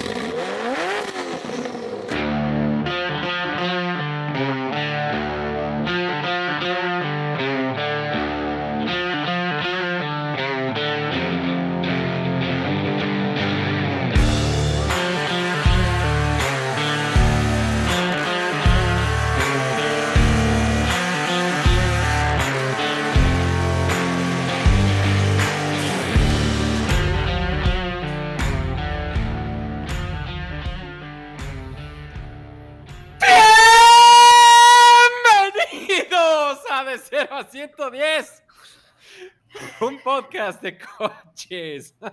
Yeah. Podcast de coches.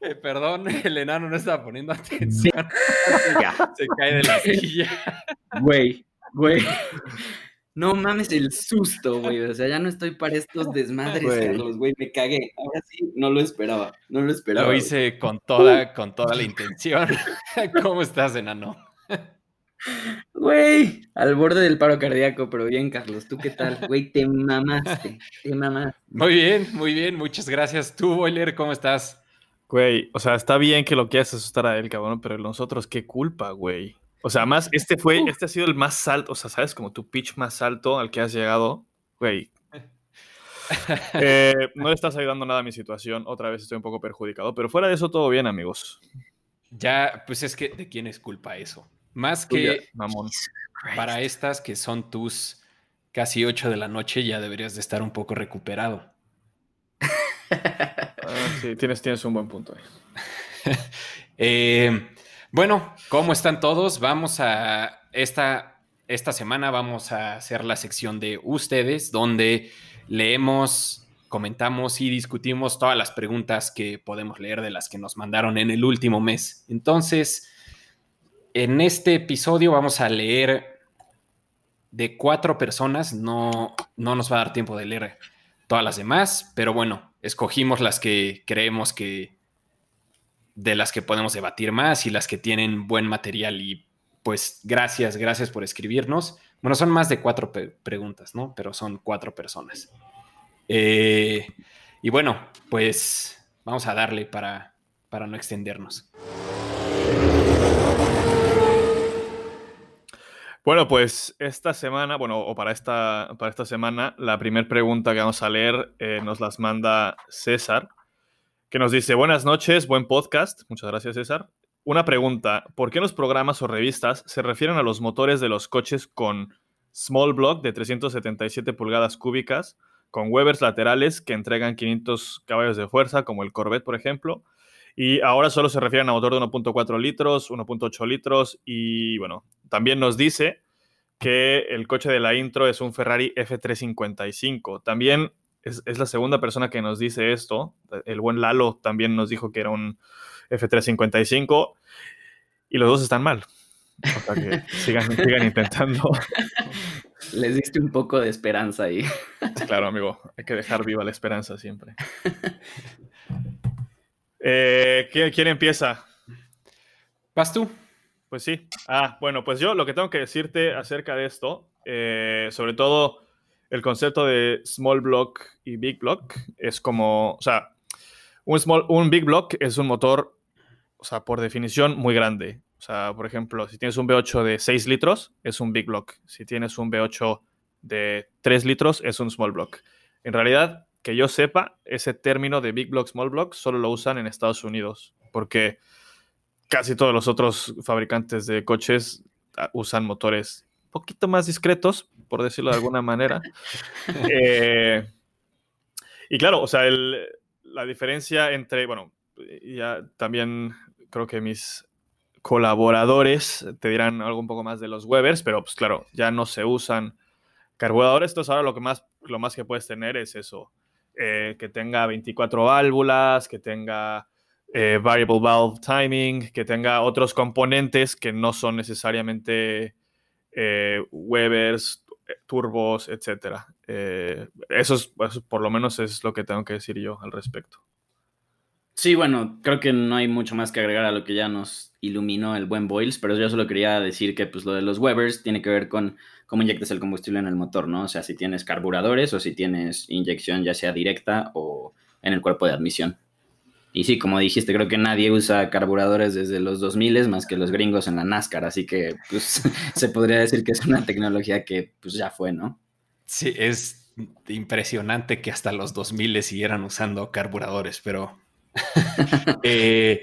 Eh, perdón, el enano no estaba poniendo atención. Se cae de la silla. Güey, güey. No mames el susto, güey. O sea, ya no estoy para estos desmadres, Güey. Carlos, güey. Me cagué. Ahora sí, no lo esperaba. No lo esperaba. Lo güey. hice con toda, con toda la intención. ¿Cómo estás, enano? Güey, al borde del paro cardíaco, pero bien, Carlos. ¿Tú qué tal? Güey, te mamaste. Te mamaste. Muy bien, muy bien, muchas gracias. Tú, Boiler, ¿cómo estás? Güey, o sea, está bien que lo quieras asustar a él, cabrón, pero nosotros, qué culpa, güey. O sea, más, este fue, este ha sido el más alto, o sea, ¿sabes? Como tu pitch más alto al que has llegado, güey. Eh, no le estás ayudando nada a mi situación, otra vez estoy un poco perjudicado, pero fuera de eso todo bien, amigos. Ya, pues es que, ¿de quién es culpa eso? Más que mamón. para estas que son tus casi 8 de la noche, ya deberías de estar un poco recuperado. Ah, sí, tienes, tienes un buen punto ahí. Eh, bueno, ¿cómo están todos? Vamos a esta, esta semana vamos a hacer la sección de ustedes, donde leemos, comentamos y discutimos todas las preguntas que podemos leer de las que nos mandaron en el último mes. Entonces, en este episodio vamos a leer de cuatro personas, no, no nos va a dar tiempo de leer todas las demás, pero bueno, escogimos las que creemos que de las que podemos debatir más y las que tienen buen material y pues gracias, gracias por escribirnos. Bueno, son más de cuatro preguntas, ¿no? Pero son cuatro personas. Eh, y bueno, pues vamos a darle para, para no extendernos. Bueno, pues esta semana, bueno, o para esta, para esta semana, la primera pregunta que vamos a leer eh, nos las manda César, que nos dice, buenas noches, buen podcast. Muchas gracias, César. Una pregunta, ¿por qué los programas o revistas se refieren a los motores de los coches con small block de 377 pulgadas cúbicas, con Webers laterales que entregan 500 caballos de fuerza, como el Corvette, por ejemplo? Y ahora solo se refieren a motor de 1.4 litros, 1.8 litros y bueno, también nos dice que el coche de la intro es un Ferrari F355. También es, es la segunda persona que nos dice esto. El buen Lalo también nos dijo que era un F355 y los dos están mal. O sea que sigan, sigan intentando. Les diste un poco de esperanza ahí. Claro, amigo, hay que dejar viva la esperanza siempre. Eh, ¿quién, quién empieza? ¿Vas tú? Pues sí. Ah, bueno, pues yo lo que tengo que decirte acerca de esto, eh, sobre todo el concepto de small block y big block, es como, o sea, un, small, un big block es un motor, o sea, por definición, muy grande. O sea, por ejemplo, si tienes un V8 de 6 litros, es un big block. Si tienes un V8 de 3 litros, es un small block. En realidad, que yo sepa, ese término de big block, small block, solo lo usan en Estados Unidos, porque casi todos los otros fabricantes de coches ah, usan motores un poquito más discretos, por decirlo de alguna manera. Eh, y claro, o sea, el- la diferencia entre, bueno, ya también creo que mis colaboradores te dirán algo un poco más de los Webers, pero pues claro, ya no se usan carburadores, entonces ahora lo que más, lo más que puedes tener es eso, eh, que tenga 24 válvulas, que tenga eh, variable valve timing, que tenga otros componentes que no son necesariamente eh, Webers, turbos, etc. eso, es, por lo menos es lo que tengo que decir yo al respecto. Sí, bueno, creo que no hay mucho más que agregar a lo que ya nos iluminó el buen Boyles, pero yo solo quería decir que pues lo de los Webers tiene que ver con cómo inyectas el combustible en el motor, ¿no? O sea, si tienes carburadores o si tienes inyección ya sea directa o en el cuerpo de admisión. Y sí, como dijiste, creo que nadie usa carburadores desde los 2000 más que los gringos en la NASCAR, así que pues, se podría decir que es una tecnología que pues ya fue, ¿no? Sí, es impresionante que hasta los 2000 siguieran usando carburadores, pero... Eh,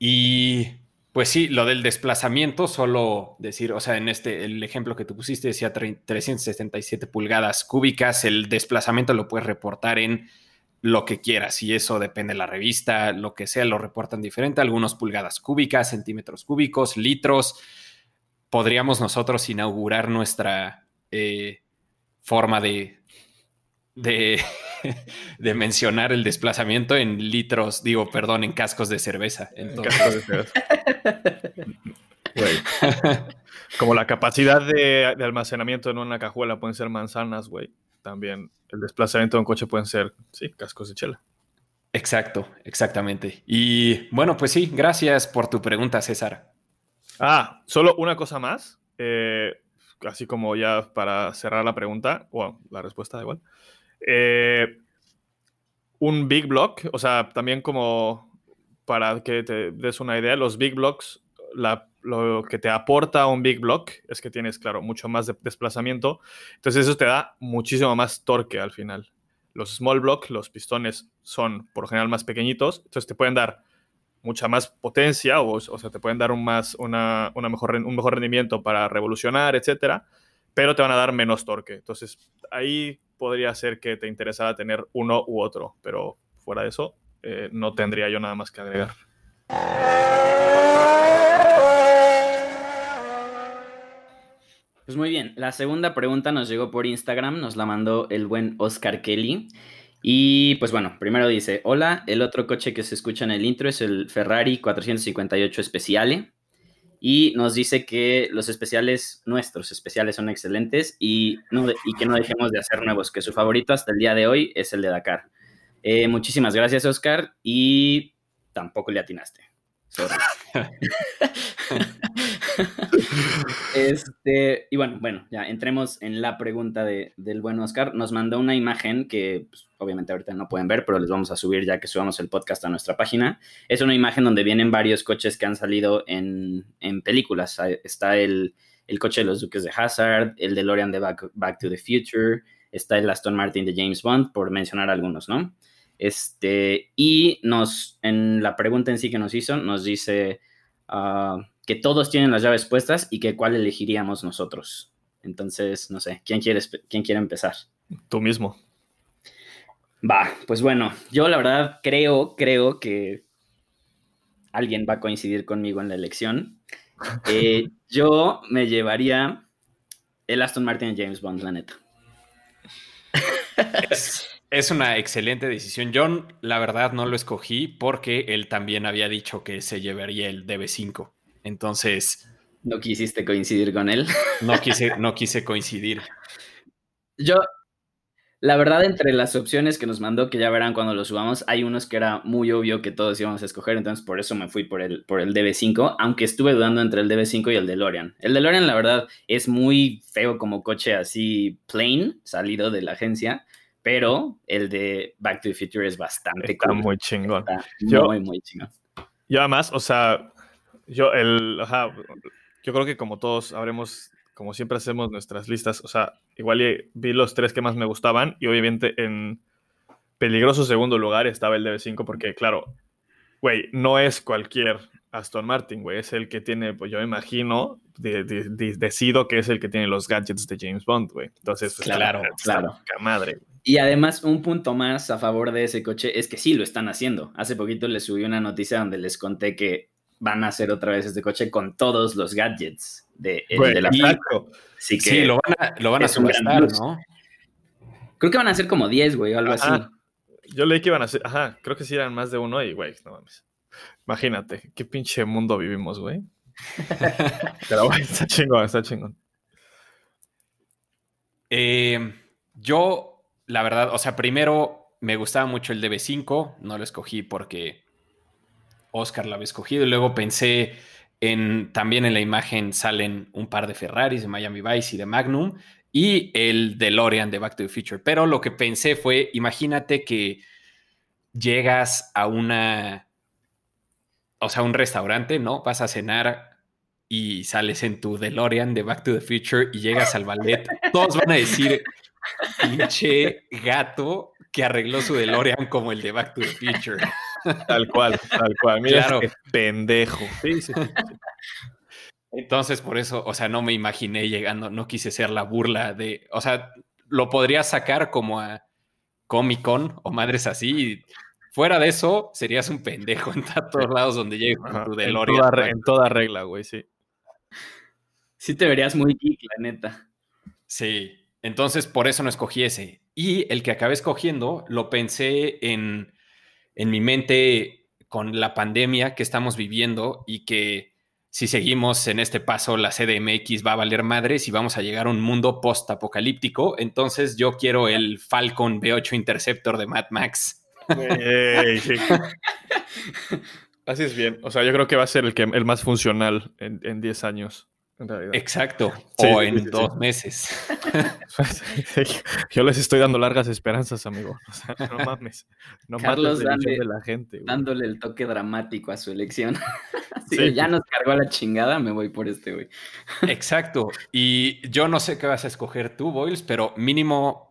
y pues sí, lo del desplazamiento, solo decir, o sea, en este, el ejemplo que tú pusiste decía 377 pulgadas cúbicas, el desplazamiento lo puedes reportar en lo que quieras y eso depende de la revista, lo que sea, lo reportan diferente, algunos pulgadas cúbicas, centímetros cúbicos, litros. Podríamos nosotros inaugurar nuestra eh, forma de, de, de, mencionar el desplazamiento en litros, digo, perdón, en cascos de cerveza. Entonces... Como la capacidad de, de, almacenamiento en una cajuela pueden ser manzanas, güey también el desplazamiento de un coche pueden ser, sí, cascos de chela. Exacto, exactamente. Y bueno, pues sí, gracias por tu pregunta, César. Ah, solo una cosa más, eh, así como ya para cerrar la pregunta, o la respuesta da igual. Eh, un big block, o sea, también como para que te des una idea, los big blocks, lo que te aporta un big block es que tienes, claro, mucho más de desplazamiento. Entonces eso te da muchísimo más torque al final. Los small block, los pistones son por general más pequeñitos, entonces te pueden dar mucha más potencia o, o sea, te pueden dar un, más, una, mejor, un mejor rendimiento para revolucionar, etcétera, pero te van a dar menos torque. Entonces ahí podría ser que te interesara tener uno u otro, pero fuera de eso, eh, no tendría yo nada más que agregar. Pues muy bien, la segunda pregunta nos llegó por Instagram, nos la mandó el buen Oscar Kelly. Y pues bueno, primero dice, hola, el otro coche que se escucha en el intro es el Ferrari 458 Speciale. Y nos dice que los especiales, nuestros especiales son excelentes y, y que no dejemos de hacer nuevos, que su favorito hasta el día de hoy es el de Dakar. Eh, muchísimas gracias, Oscar, y tampoco le atinaste. este, y bueno, bueno, ya entremos en la pregunta de, del buen Oscar. Nos mandó una imagen que pues, obviamente ahorita no pueden ver, pero les vamos a subir ya que subamos el podcast a nuestra página. Es una imagen donde vienen varios coches que han salido en, en películas. Está el, el, coche de los Duques de Hazard, el de Lorian de Back, Back to the Future, está el Aston Martin de James Bond, por mencionar algunos, ¿no? Este, y nos, en la pregunta en sí que nos hizo, nos dice, uh, que todos tienen las llaves puestas y que cuál elegiríamos nosotros. Entonces, no sé, ¿quién quiere, quién quiere empezar? Tú mismo. Va, pues bueno, yo la verdad creo, creo que alguien va a coincidir conmigo en la elección. Eh, yo me llevaría el Aston Martin James Bond, la neta. Es, es, una excelente decisión. Yo, la verdad, no lo escogí porque él también había dicho que se llevaría el DB5. Entonces... ¿No quisiste coincidir con él? No quise, no quise coincidir. Yo, la verdad, entre las opciones que nos mandó, que ya verán cuando lo subamos, hay unos que era muy obvio que todos íbamos a escoger, entonces por eso me fui por el, por el DB5, aunque estuve dudando entre el DB5 y el DeLorean. El DeLorean, la verdad, es muy feo como coche así plain, salido de la agencia, pero el de Back to the Future es bastante Está muy chingón. muy, muy chingón. Yo además, o sea, yo, el, yo creo que como todos habremos, como siempre hacemos nuestras listas, o sea, igual vi los tres que más me gustaban y obviamente en peligroso segundo lugar estaba el DB5 porque, claro, güey, no es cualquier Aston Martin, güey, es el que tiene, pues yo me imagino, decido que es el que tiene los gadgets de James Bond, güey. Entonces, pues, claro, claro. madre. Y además, un punto más a favor de ese coche es que sí lo están haciendo. Hace poquito les subí una noticia donde les conté que van a hacer otra vez este coche con todos los gadgets de, de la Sí, que sí, lo van a, lo van a subastar, ¿no? Creo que van a ser como 10, güey, o algo así. Yo leí que iban a ser, ajá, creo que sí eran más de uno y, güey, no mames. Imagínate, qué pinche mundo vivimos, güey. Pero, güey, está chingón, está chingón. Eh, yo, la verdad, o sea, primero me gustaba mucho el DB5, no lo escogí porque Oscar la había escogido. Y luego pensé en también en la imagen salen un par de Ferraris de Miami Vice y de Magnum y el DeLorean de Back to the Future. Pero lo que pensé fue, imagínate que llegas a una, o sea, un restaurante, ¿no? Vas a cenar y sales en tu DeLorean de Back to the Future y llegas al ballet, todos van a decir, pinche gato que arregló su DeLorean como el de Back to the Future. Tal cual, tal cual. Mira, claro. pendejo. Sí, sí, Entonces, por eso, o sea, no me imaginé llegando, no quise ser la burla de, o sea, lo podría sacar como a Comic Con o madres así. fuera de eso, serías un pendejo en todos lados donde llegues con tu DeLorean. En toda, en toda regla, güey, sí. Sí te verías muy geek, la neta. Sí, entonces por eso no escogí ese. Y el que acabé escogiendo lo pensé en en mi mente con la pandemia que estamos viviendo y que si seguimos en este paso, la CDMX va a valer madres y vamos a llegar a un mundo post-apocalíptico. Entonces yo quiero el Falcon B8 Interceptor de Mad Max. Así es bien. O sea, yo creo que va a ser el, que, el más funcional en 10 años. Exacto, o en dos meses. Yo les estoy dando largas esperanzas, amigo. no mames. No Carlos de la gente. Dándole el toque dramático a su elección. ya nos cargó la chingada, me voy por este, güey. Exacto. Y yo no sé qué vas a escoger tú, Boyles, pero mínimo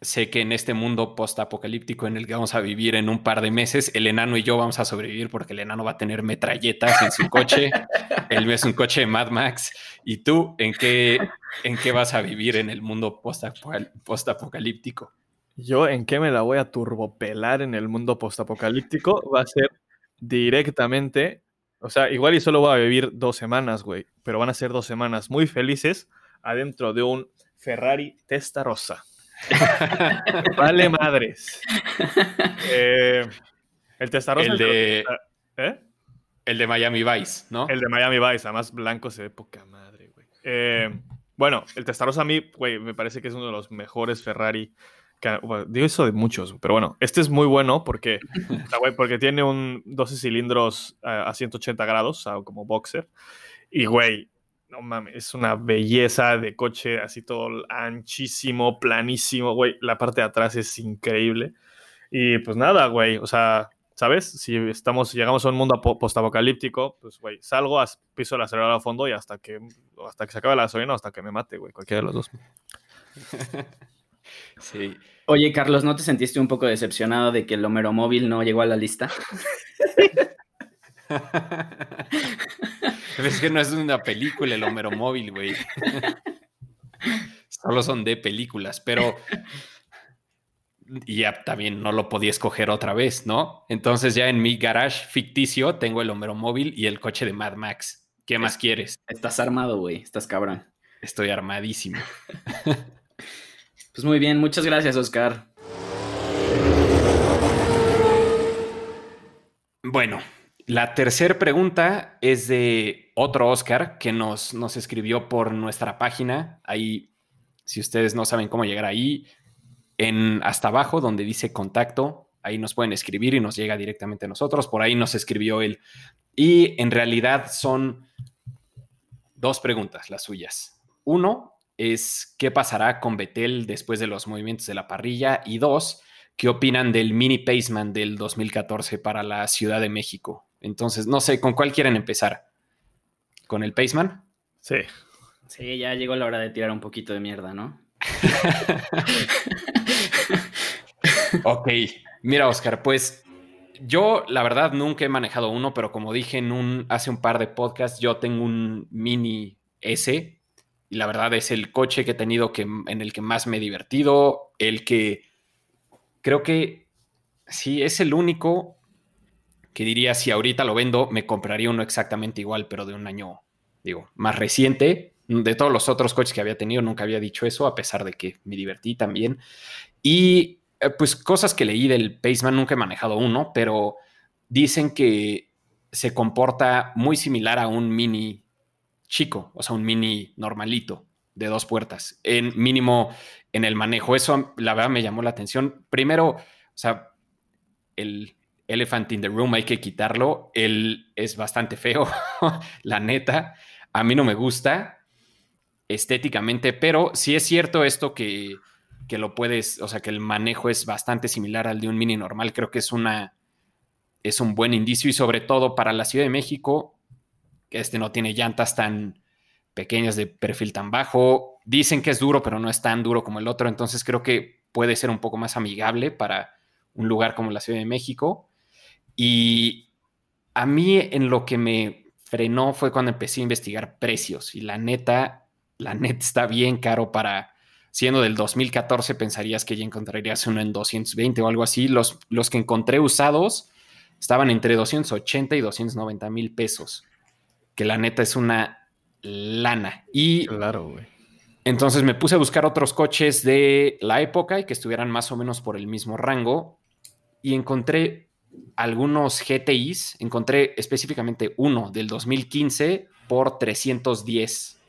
sé que en este mundo post-apocalíptico en el que vamos a vivir en un par de meses, el enano y yo vamos a sobrevivir porque el enano va a tener metralletas en su coche. Él es un coche de Mad Max. ¿Y tú en qué, en qué vas a vivir en el mundo post-apocalíptico? Yo en qué me la voy a turbopelar en el mundo post-apocalíptico va a ser directamente, o sea, igual y solo voy a vivir dos semanas, güey, pero van a ser dos semanas muy felices adentro de un Ferrari Testarossa. vale madres. Eh, el Testarossa. El de, ¿eh? el de Miami Vice, ¿no? El de Miami Vice, además blanco se ve poca madre, güey. Eh, bueno, el Testarossa a mí, güey, me parece que es uno de los mejores Ferrari. digo eso de muchos, pero bueno, este es muy bueno porque, porque tiene un 12 cilindros a 180 grados, o sea, como boxer. Y, güey, no mames, es una belleza de coche, así todo anchísimo, planísimo, güey. La parte de atrás es increíble. Y pues nada, güey, o sea, ¿sabes? Si estamos, llegamos a un mundo postapocalíptico, pues, güey, salgo, piso el acelerador a fondo y hasta que, hasta que se acabe la gasolina o hasta que me mate, güey, cualquiera de los dos. sí. Oye, Carlos, ¿no te sentiste un poco decepcionado de que el Homero Móvil no llegó a la lista? es que no es una película el Homero Móvil, güey. Solo son de películas, pero ya también no lo podía escoger otra vez, ¿no? Entonces ya en mi garage ficticio tengo el Homero Móvil y el coche de Mad Max. ¿Qué más quieres? Estás armado, güey. Estás cabrón. Estoy armadísimo. pues muy bien, muchas gracias, Oscar. Bueno, la tercera pregunta es de otro Oscar que nos, nos escribió por nuestra página. Ahí, si ustedes no saben cómo llegar ahí, en hasta abajo donde dice contacto, ahí nos pueden escribir y nos llega directamente a nosotros. Por ahí nos escribió él. Y en realidad son dos preguntas las suyas. Uno es qué pasará con Betel después de los movimientos de la parrilla. Y dos, ¿qué opinan del mini Paceman del 2014 para la Ciudad de México? Entonces, no sé, ¿con cuál quieren empezar? ¿Con el Paceman? Sí. Sí, ya llegó la hora de tirar un poquito de mierda, ¿no? ok, mira, Oscar, pues yo la verdad nunca he manejado uno, pero como dije en un, hace un par de podcasts, yo tengo un mini S y la verdad es el coche que he tenido que, en el que más me he divertido, el que creo que sí es el único que diría si ahorita lo vendo, me compraría uno exactamente igual, pero de un año, digo, más reciente. De todos los otros coches que había tenido, nunca había dicho eso, a pesar de que me divertí también. Y eh, pues cosas que leí del Paceman, nunca he manejado uno, pero dicen que se comporta muy similar a un mini chico, o sea, un mini normalito de dos puertas, en mínimo en el manejo. Eso la verdad me llamó la atención. Primero, o sea, el, Elephant in the Room hay que quitarlo. Él es bastante feo, la neta. A mí no me gusta estéticamente, pero sí es cierto esto que, que lo puedes, o sea, que el manejo es bastante similar al de un mini normal, creo que es una es un buen indicio y sobre todo para la Ciudad de México, que este no tiene llantas tan pequeñas de perfil tan bajo. Dicen que es duro, pero no es tan duro como el otro, entonces creo que puede ser un poco más amigable para un lugar como la Ciudad de México. Y a mí en lo que me frenó fue cuando empecé a investigar precios y la neta, la neta está bien caro para, siendo del 2014 pensarías que ya encontrarías uno en 220 o algo así. Los, los que encontré usados estaban entre 280 y 290 mil pesos, que la neta es una lana. Y claro, güey. Entonces me puse a buscar otros coches de la época y que estuvieran más o menos por el mismo rango y encontré algunos GTIs, encontré específicamente uno del 2015 por 310,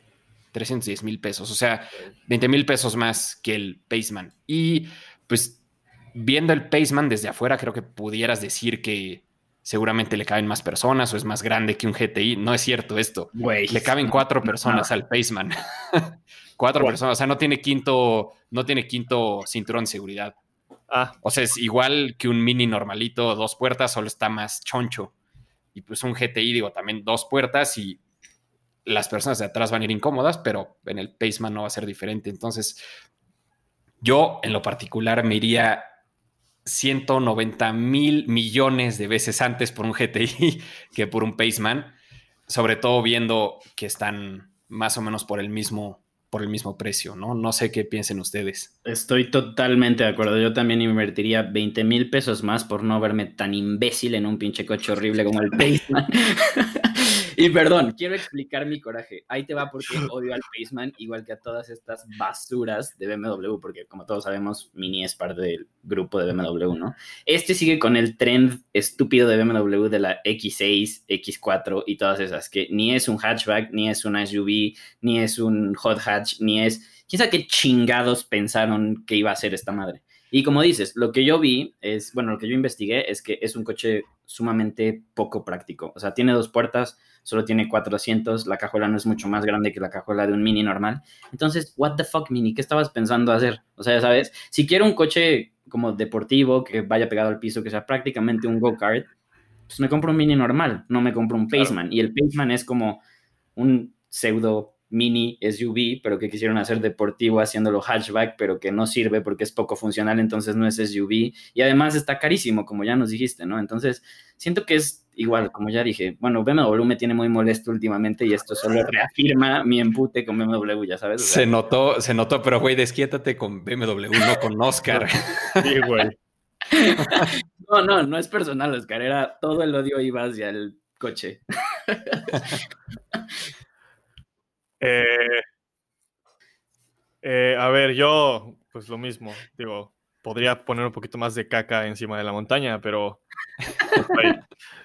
310 mil pesos, o sea, 20 mil pesos más que el Paceman. Y pues viendo el Paceman desde afuera, creo que pudieras decir que seguramente le caben más personas o es más grande que un GTI. No es cierto esto. le caben cuatro personas al Paceman. cuatro personas, o sea, no tiene quinto, no tiene quinto cinturón de seguridad. Ah. O sea, es igual que un mini normalito, dos puertas, solo está más choncho. Y pues un GTI, digo, también dos puertas y las personas de atrás van a ir incómodas, pero en el Paceman no va a ser diferente. Entonces, yo en lo particular me iría 190 mil millones de veces antes por un GTI que por un Paceman, sobre todo viendo que están más o menos por el mismo por el mismo precio, ¿no? No sé qué piensen ustedes. Estoy totalmente de acuerdo. Yo también invertiría 20 mil pesos más por no verme tan imbécil en un pinche coche horrible como el Paceman. y perdón, quiero explicar mi coraje. Ahí te va porque odio al Paceman, igual que a todas estas basuras de BMW, porque como todos sabemos, Mini es parte del grupo de BMW, ¿no? Este sigue con el trend estúpido de BMW de la X6, X4 y todas esas, que ni es un hatchback, ni es una SUV, ni es un hot hatch ni es. Quién sabe qué chingados pensaron que iba a ser esta madre. Y como dices, lo que yo vi es, bueno, lo que yo investigué es que es un coche sumamente poco práctico. O sea, tiene dos puertas, solo tiene cuatro asientos, la cajuela no es mucho más grande que la cajuela de un mini normal. Entonces, what the fuck, mini, ¿qué estabas pensando hacer? O sea, ya sabes, si quiero un coche como deportivo, que vaya pegado al piso, que sea prácticamente un go-kart, pues me compro un mini normal, no me compro un Paceman. Y el Paceman es como un pseudo mini SUV, pero que quisieron hacer deportivo haciéndolo hatchback, pero que no sirve porque es poco funcional, entonces no es SUV. Y además está carísimo, como ya nos dijiste, ¿no? Entonces, siento que es igual, como ya dije, bueno, BMW me tiene muy molesto últimamente y esto solo reafirma mi empute con BMW, ya sabes. se notó, se notó, pero güey, desquiétate con BMW, no con Oscar. sí, güey. no, no, no es personal, Oscar, era todo el odio iba hacia el coche. Eh, eh, a ver, yo, pues lo mismo, digo, podría poner un poquito más de caca encima de la montaña, pero...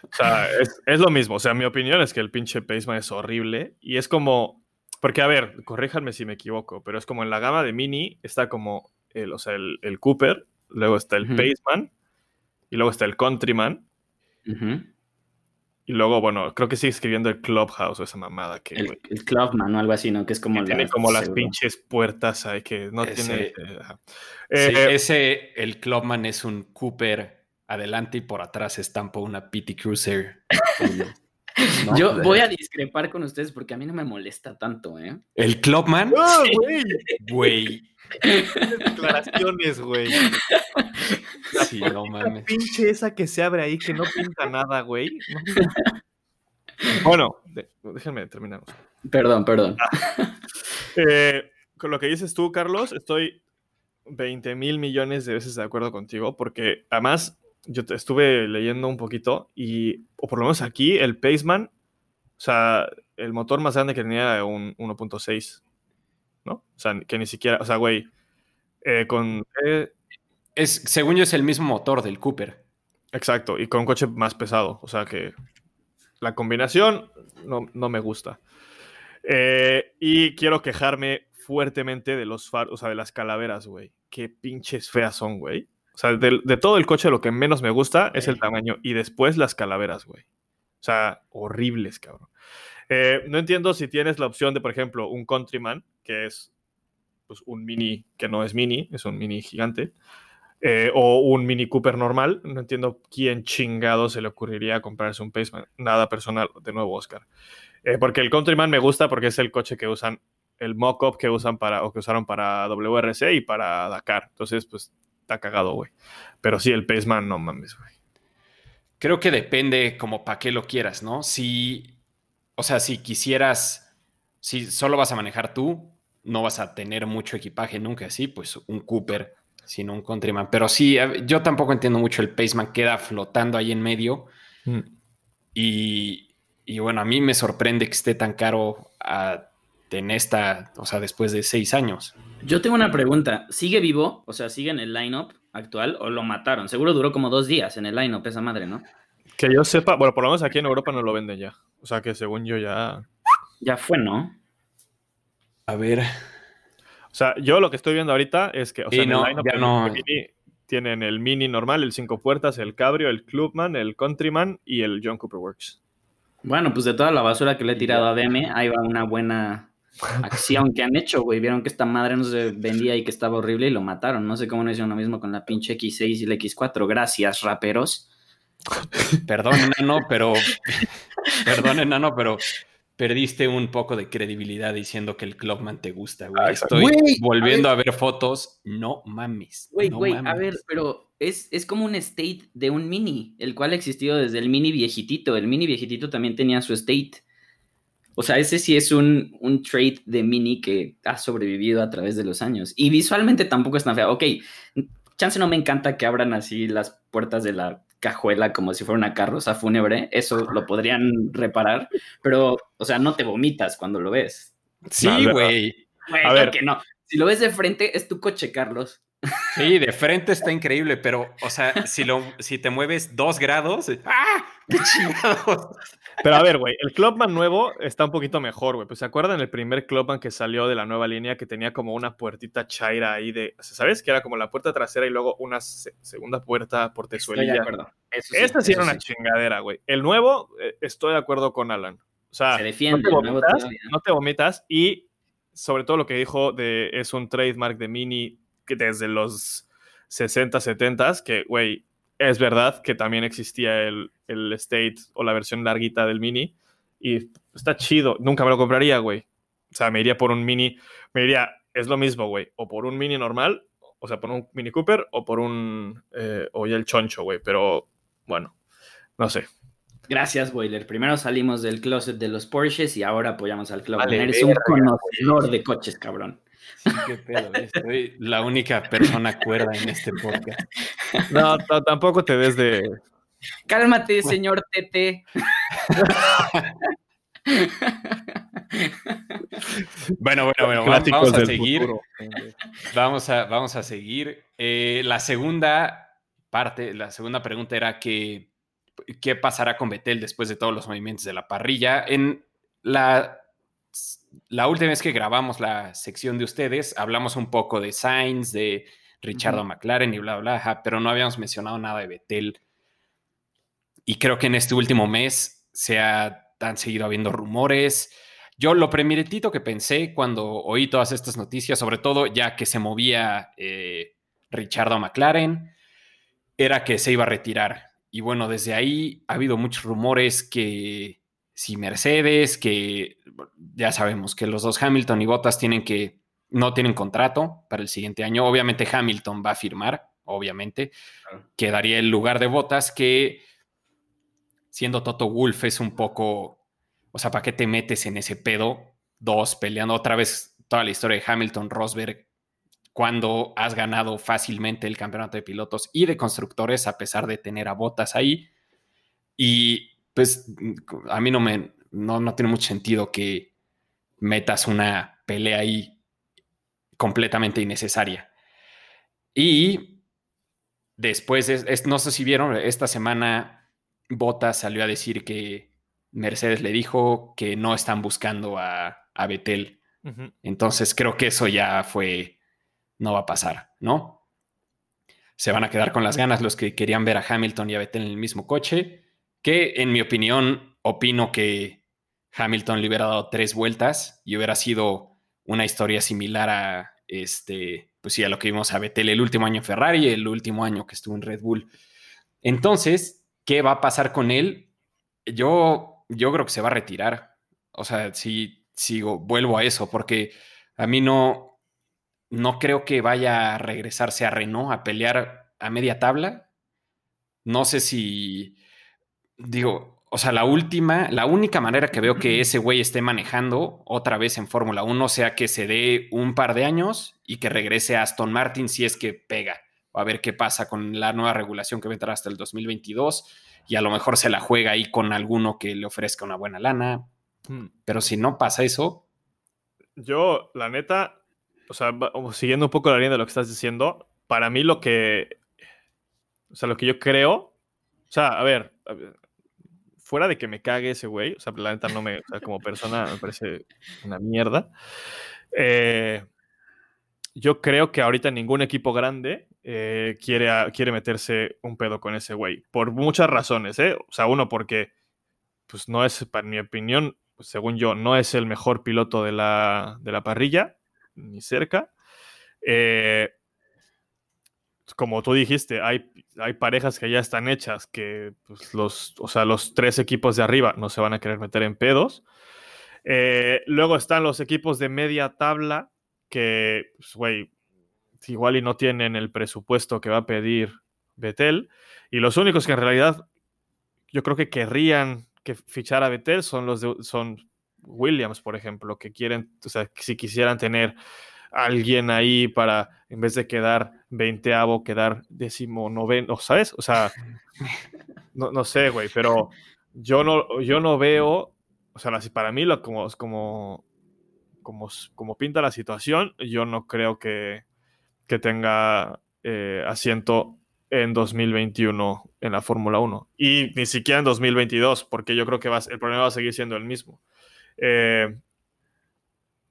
o sea, es, lo mismo. O sea, mi opinión es que el pinche Paceman es horrible y es como... Porque, a ver, corríjanme si me equivoco, pero es como en la gama de Mini está como el, o sea, el, Cooper, luego está el Paceman y luego está el Countryman. Y luego, bueno, creo que sigue escribiendo el Clubhouse o esa mamada que... El, Clubman o algo así, ¿no? Que es como... tiene como las pinches puertas ahí que no tiene... Eh, sí, ese, el Clubman es un Cooper adelante y por atrás estampa una PT Cruiser. Yo voy a discrepar con ustedes porque a mí no me molesta tanto, ¿eh? ¿El Clubman? ¡Ah, güey! Güey. Declaraciones, güey. Sí, no mames. pinche esa que se abre ahí que no pinta nada, güey. Bueno, déjenme terminar. Perdón, perdón. Ah. Eh, con lo que dices tú, Carlos, estoy 20 mil millones de veces de acuerdo contigo, porque además yo te estuve leyendo un poquito y, o por lo menos aquí, el Paceman, o sea, el motor más grande que tenía un 1.6, ¿no? O sea, que ni siquiera, o sea, güey, eh, con... Eh, es, según yo, es el mismo motor del Cooper. Exacto, y con un coche más pesado, o sea que la combinación no, no me gusta. Eh, y quiero quejarme fuertemente de los faros, o sea, de las calaveras, güey. Qué pinches feas son, güey. O sea, de, todo el coche lo que menos me gusta es el tamaño y después las calaveras, güey. O sea, horribles, cabrón. Eh, no entiendo si tienes la opción de, por ejemplo, un Countryman, que es pues, un mini que no es mini, es un mini gigante. Eh, o un Mini Cooper normal. No entiendo quién chingado se le ocurriría comprarse un Paceman. Nada personal, de nuevo, Oscar. Eh, porque el Countryman me gusta porque es el coche que usan, el mock-up que usan para, o que usaron para WRC y para Dakar. Entonces, pues, está cagado, güey. Pero sí, el Paceman, no mames, güey. Creo que depende como para qué lo quieras, ¿no? Si, o sea, si quisieras, si solo vas a manejar tú, no vas a tener mucho equipaje nunca así, pues un Cooper sino un countryman. Pero sí, yo tampoco entiendo mucho el Paceman, queda flotando ahí en medio. Mm. Y, bueno, a mí me sorprende que esté tan caro en esta, o sea, después de seis años. Yo tengo una pregunta. ¿Sigue vivo? O sea, ¿sigue en el lineup actual o lo mataron? Seguro duró como dos días en el lineup esa madre, ¿no? Que yo sepa, bueno, por lo menos aquí en Europa no lo venden ya. O sea que según yo ya. Ya fue, ¿no? A ver, o sea, yo lo que estoy viendo ahorita es que, o sea, no, tienen el Mini normal, el 5 puertas, el Cabrio, el Clubman, el Countryman y el John Cooper Works. Bueno, pues de toda la basura que le he tirado a DM, ahí va una buena acción que han hecho, güey. Vieron que esta madre no se vendía y que estaba horrible y lo mataron. No sé cómo no hicieron lo mismo con la pinche X6 y la X4. Gracias, raperos. Perdón, enano, pero. Perdón, enano, pero perdiste un poco de credibilidad diciendo que el Clubman te gusta, güey. Ah, Estoy volviendo a ver. fotos. No mames. Güey, güey, a ver, pero es, es, como un state de un mini, el cual ha existido desde el mini viejitito. El mini viejitito también tenía su state. O sea, ese sí es un, un trait de mini que ha sobrevivido a través de los años. Y visualmente tampoco es tan feo. Ok, chance no me encanta que abran así las puertas de la cajuela como si fuera una carroza fúnebre, eso lo podrían reparar, pero, o sea, no te vomitas cuando lo ves. Sí, güey. A ver, que no. Si lo ves de frente, es tu coche, Carlos. Sí, de frente está increíble, pero, o sea, si, lo, si te mueves dos grados, ¡ah! ¡Qué chingados! Pero a ver, güey, el Clubman nuevo está un poquito mejor, güey. Pues se acuerdan el primer Clubman que salió de la nueva línea que tenía como una puertita chaira ahí de, ¿sabes? Que era como la puerta trasera y luego una segunda puerta de acuerdo. Esta sí era una chingadera, güey. El nuevo, eh, estoy de acuerdo con Alan. O sea, se defiende, no, te vomitas, no te vomitas y sobre todo lo que dijo de es un trademark de Mini que desde los 60, 70, que, güey, es verdad que también existía el, el State o la versión larguita del Mini. Y está chido. Nunca me lo compraría, güey. O sea, me iría por un Mini. Me iría, es lo mismo, güey. O por un Mini normal, o sea, por un Mini Cooper, o por un. Eh, o ya el choncho, güey. Pero bueno, no sé. Gracias, Boiler. Primero salimos del closet de los Porsches y ahora apoyamos al club. Eres un conocedor de coches, cabrón. Qué pedo, soy la única persona cuerda en este podcast. No, tampoco te ves de. Cálmate, señor Tete. bueno, bueno, bueno, vamos, a seguir. Vamos a, vamos a seguir. Eh, la segunda parte, la segunda pregunta era que qué pasará con Betel después de todos los movimientos de la parrilla. En la la última vez que grabamos la sección de ustedes, hablamos un poco de Sainz, de Richardo McLaren y bla, bla, bla, pero no habíamos mencionado nada de Betel. Y creo que en este último mes se ha, han seguido habiendo rumores. Yo lo primeritito que pensé cuando oí todas estas noticias, sobre todo ya que se movía eh, Richardo McLaren, era que se iba a retirar. Y bueno, desde ahí ha habido muchos rumores que si Mercedes, que ya sabemos que los dos Hamilton y Bottas tienen que, no tienen contrato para el siguiente año. Obviamente Hamilton va a firmar, obviamente. Quedaría el lugar de Bottas que, siendo Toto Wolf, es un poco, o sea, ¿para qué te metes en ese pedo? Dos, peleando otra vez toda la historia de Hamilton, Rosberg, cuando has ganado fácilmente el campeonato de pilotos y de constructores, a pesar de tener a Bottas ahí. Y pues a mí no me, no, tiene mucho sentido que metas una pelea ahí completamente innecesaria. Y después, es, no sé si vieron, esta semana Bottas salió a decir que Mercedes le dijo que no están buscando a, a Betel. Entonces creo que eso ya fue, no va a pasar, ¿no? Se van a quedar con las ganas los que querían ver a Hamilton y a Betel en el mismo coche que en mi opinión opino que Hamilton le hubiera dado tres vueltas y hubiera sido una historia similar a este, pues sí, a lo que vimos a Vettel el último año en Ferrari, el último año que estuvo en Red Bull. Entonces, ¿qué va a pasar con él? Yo, yo creo que se va a retirar. O sea, si sigo, vuelvo a eso, porque a mí no, no creo que vaya a regresarse a Renault a pelear a media tabla. No sé si, digo, o sea, la última, la única manera que veo que ese güey esté manejando otra vez en Fórmula 1 sea que se dé un par de años y que regrese a Aston Martin si es que pega. A ver qué pasa con la nueva regulación que va a entrar hasta el 2022 y a lo mejor se la juega ahí con alguno que le ofrezca una buena lana. Hmm. Pero si no pasa eso. Yo, la neta, o sea, siguiendo un poco la línea de lo que estás diciendo, para mí lo que, o sea, lo que yo creo, o sea, a ver, fuera de que me cague ese güey, o sea, la neta no me, o sea, como persona me parece una mierda. Eh, yo creo que ahorita ningún equipo grande eh, quiere, quiere meterse un pedo con ese güey, por muchas razones, ¿eh? O sea, uno, porque, pues no es, para mi opinión, según yo, no es el mejor piloto de la, de la parrilla ni cerca. Eh, como tú dijiste, hay, hay, parejas que ya están hechas, que pues, los, o sea, los tres equipos de arriba no se van a querer meter en pedos. Eh, luego están los equipos de media tabla, que, pues, güey, igual y no tienen el presupuesto que va a pedir Betel. Y los únicos que en realidad yo creo que querrían que fichar a Betel son los de, son Williams, por ejemplo, que quieren, o sea, si quisieran tener alguien ahí para, en vez de quedar veinteavo, quedar décimo noveno, ¿sabes? O sea, no, sé, güey, pero yo no, yo no veo, o sea, para mí lo, como, como, como, como pinta la situación, yo no creo que, que tenga eh, asiento en 2021 en la Fórmula 1 y ni siquiera en 2022, porque yo creo que el problema va a seguir siendo el mismo. Eh,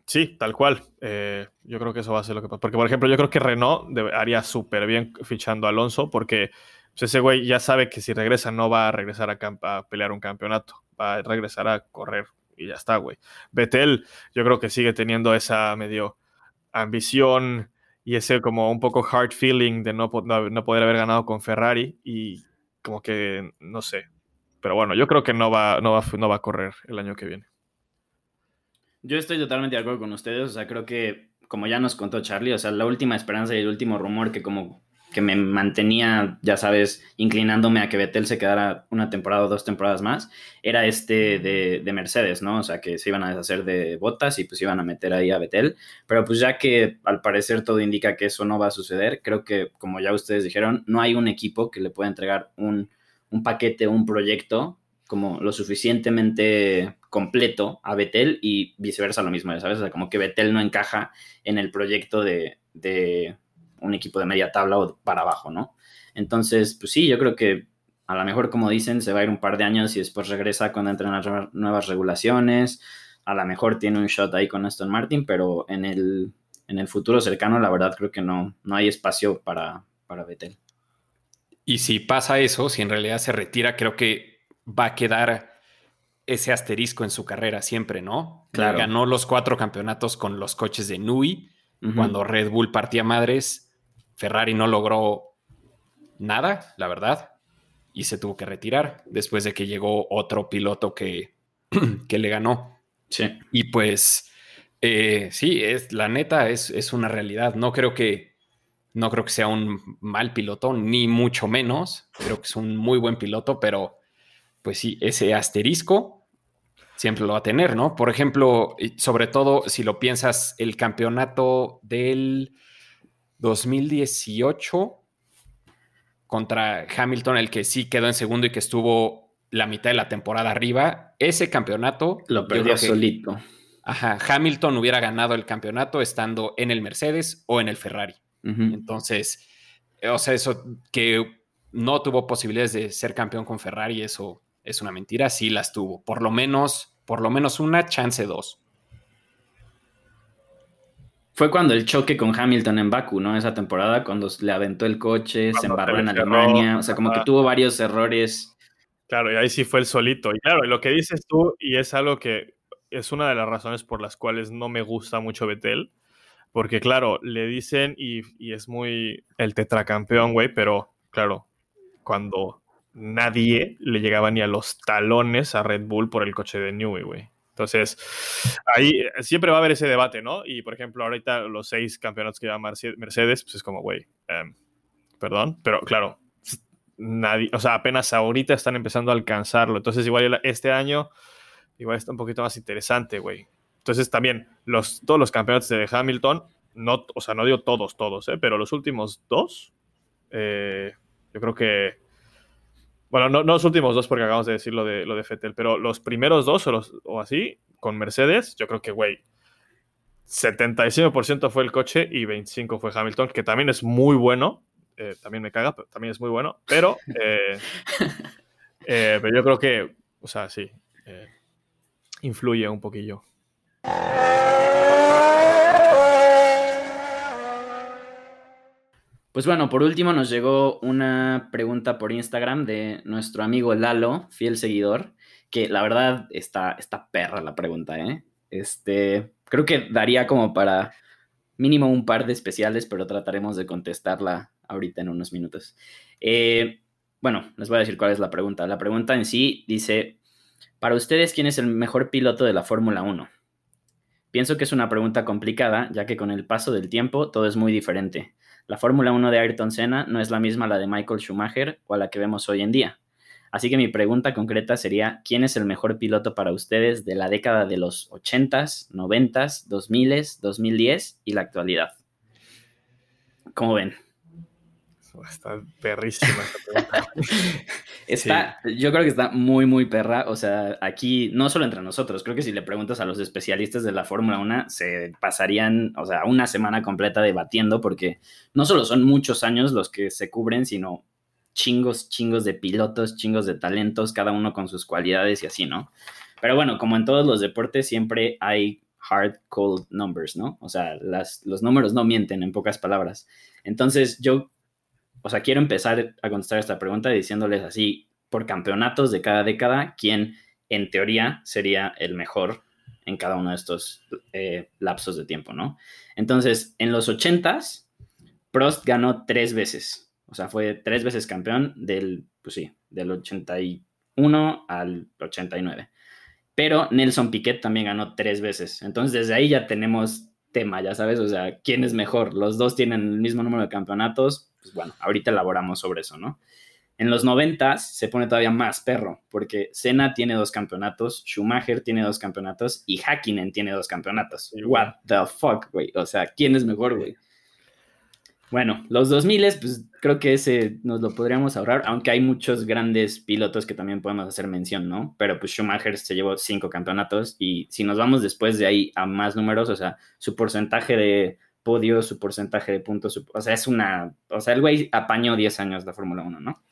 sí, tal cual. Eh, yo creo que eso va a ser lo que pasa. Porque, por ejemplo, yo creo que Renault haría súper bien fichando a Alonso porque pues, ese güey ya sabe que si regresa no va a regresar a, pelear un campeonato. Va a regresar a correr y ya está, güey. Betel, yo creo que sigue teniendo esa medio ambición y ese como un poco hard feeling de no, no poder haber ganado con Ferrari y como que no sé. Pero bueno, yo creo que no va, no va, no va a correr el año que viene. Yo estoy totalmente de acuerdo con ustedes, o sea, creo que como ya nos contó Charlie, o sea, la última esperanza y el último rumor que como que me mantenía, ya sabes, inclinándome a que Vettel se quedara una temporada o dos temporadas más, era este de, Mercedes, ¿no? O sea, que se iban a deshacer de botas y pues iban a meter ahí a Vettel. Pero pues ya que al parecer todo indica que eso no va a suceder, creo que como ya ustedes dijeron, no hay un equipo que le pueda entregar un, un paquete, un proyecto como lo suficientemente completo a Betel y viceversa lo mismo, ¿sabes? O sea, como que Betel no encaja en el proyecto de, un equipo de media tabla o para abajo, ¿no? Entonces, pues sí, yo creo que a lo mejor, como dicen, se va a ir un par de años y después regresa cuando entren las nuevas regulaciones. A lo mejor tiene un shot ahí con Aston Martin, pero en el, futuro cercano, la verdad, creo que no, no hay espacio para, para Betel. Y si pasa eso, si en realidad se retira, creo que va a quedar ese asterisco en su carrera siempre, ¿no? Claro. Ganó los cuatro campeonatos con los coches de Nui. Cuando Red Bull partía madres, Ferrari no logró nada, la verdad, y se tuvo que retirar después de que llegó otro piloto que, que le ganó. Sí. Y pues, eh, sí, es, la neta es, es, una realidad. No creo que no creo que sea un mal piloto, ni mucho menos. Creo que es un muy buen piloto, pero pues sí, ese asterisco siempre lo va a tener, ¿no? Por ejemplo, sobre todo si lo piensas, el campeonato del 2018 contra Hamilton, el que sí quedó en segundo y que estuvo la mitad de la temporada arriba, ese campeonato lo perdió solito. Ajá, Hamilton hubiera ganado el campeonato estando en el Mercedes o en el Ferrari. Entonces, o sea, eso que no tuvo posibilidades de ser campeón con Ferrari, eso es una mentira, sí las tuvo. Por lo menos, por lo menos una, chance dos. Fue cuando el choque con Hamilton en Baku, ¿no? Esa temporada, cuando le aventó el coche, se embarró en Alemania, o sea, como que tuvo varios errores. Claro, y ahí sí fue el solito. Y claro, lo que dices tú, y es algo que es una de las razones por las cuales no me gusta mucho Betel, Porque, claro, le dicen y, y es muy el tetracampeón, güey, pero, claro, cuando nadie le llegaba ni a los talones a Red Bull por el coche de Newey, güey. Entonces, ahí siempre va a haber ese debate, ¿no? Y, por ejemplo, ahorita los seis campeonatos que lleva Mercedes, pues es como, güey, em, perdón, pero claro, nadie, o sea, apenas ahorita están empezando a alcanzarlo. Entonces, igual este año, igual está un poquito más interesante, güey. Entonces, también, los, todos los campeonatos de Hamilton, no, o sea, no digo todos, todos, ¿eh? pero los últimos dos, eh, yo creo que bueno, no, los últimos dos porque acabamos de decir lo de, lo de Fettel, pero los primeros dos o, o así, con Mercedes, yo creo que, güey, 75% fue el coche y 25% fue Hamilton, que también es muy bueno. Eh, también me caga, pero también es muy bueno. Pero, eh, eh, pero yo creo que, o sea, sí, influye un poquillo. Pues bueno, por último nos llegó una pregunta por Instagram de nuestro amigo Lalo, fiel seguidor, que la verdad está, está perra la pregunta, ¿eh? Este, creo que daría como para mínimo un par de especiales, pero trataremos de contestarla ahorita en unos minutos. Eh, bueno, les voy a decir cuál es la pregunta. La pregunta en sí dice, para ustedes, ¿quién es el mejor piloto de la Fórmula 1? Pienso que es una pregunta complicada, ya que con el paso del tiempo todo es muy diferente. La Fórmula 1 de Ayrton Senna no es la misma a la de Michael Schumacher o a la que vemos hoy en día. Así que mi pregunta concreta sería, ¿quién es el mejor piloto para ustedes de la década de los 80s, 90s, 2000s, 2010 y la actualidad? ¿Cómo ven? Está perrísima esta pregunta. está, Yo creo que está muy, muy perra. O sea, aquí, no solo entre nosotros, creo que si le preguntas a los especialistas de la Fórmula 1, se pasarían, o sea, una semana completa debatiendo, porque no solo son muchos años los que se cubren, sino chingos, chingos de pilotos, chingos de talentos, cada uno con sus cualidades y así, ¿no? Pero bueno, como en todos los deportes, siempre hay hard, cold numbers, ¿no? O sea, las, los números no mienten, en pocas palabras. Entonces, yo o sea, quiero empezar a contestar esta pregunta diciéndoles así, por campeonatos de cada década, quién en teoría sería el mejor en cada uno de estos eh, lapsos de tiempo, ¿no? Entonces, en los 80s, Prost ganó tres veces. O sea, fue tres veces campeón del, pues sí, del 81 al 89. Pero Nelson Piquet también ganó tres veces. Entonces, desde ahí ya tenemos tema, ya sabes, o sea, ¿quién es mejor? Los dos tienen el mismo número de campeonatos, pues bueno, ahorita elaboramos sobre eso, ¿no? En los noventas se pone todavía más perro, porque Senna tiene dos campeonatos, Schumacher tiene dos campeonatos y Hakkinen tiene dos campeonatos. What the fuck, güey. O sea, ¿quién es mejor, güey? Bueno, los 2000, pues creo que ese nos lo podríamos ahorrar, aunque hay muchos grandes pilotos que también podemos hacer mención, ¿no? Pero pues Schumacher se llevó cinco campeonatos y si nos vamos después de ahí a más números, o sea, su porcentaje de podio, su porcentaje de puntos, o sea, es una, o sea, el güey apañó 10 años la Fórmula 1, ¿no?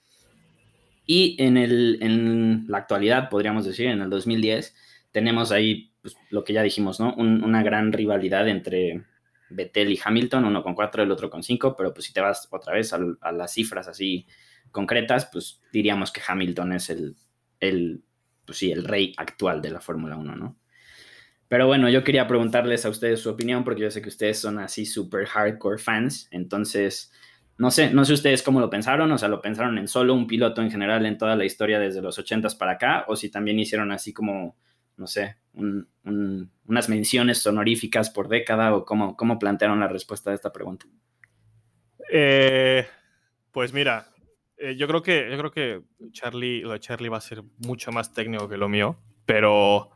Y en, el, en la actualidad, podríamos decir, en el 2010, tenemos ahí pues, lo que ya dijimos, ¿no? una gran rivalidad entre Vettel y Hamilton, uno con 4, el otro con 5, pero pues si te vas otra vez a, las cifras así concretas, pues diríamos que Hamilton es el, el, pues sí, el rey actual de la Fórmula 1, ¿no? Pero bueno, yo quería preguntarles a ustedes su opinión porque yo sé que ustedes son así super hardcore fans. Entonces, no sé, no sé ustedes cómo lo pensaron. O sea, lo pensaron en solo un piloto en general en toda la historia desde los 80 para acá. O si también hicieron así como, no sé, unas menciones honoríficas por década o cómo, cómo plantearon la respuesta a esta pregunta. Eh, pues mira, eh, yo creo que yo creo que Charlie, lo de Charlie va a ser mucho más técnico que lo mío, pero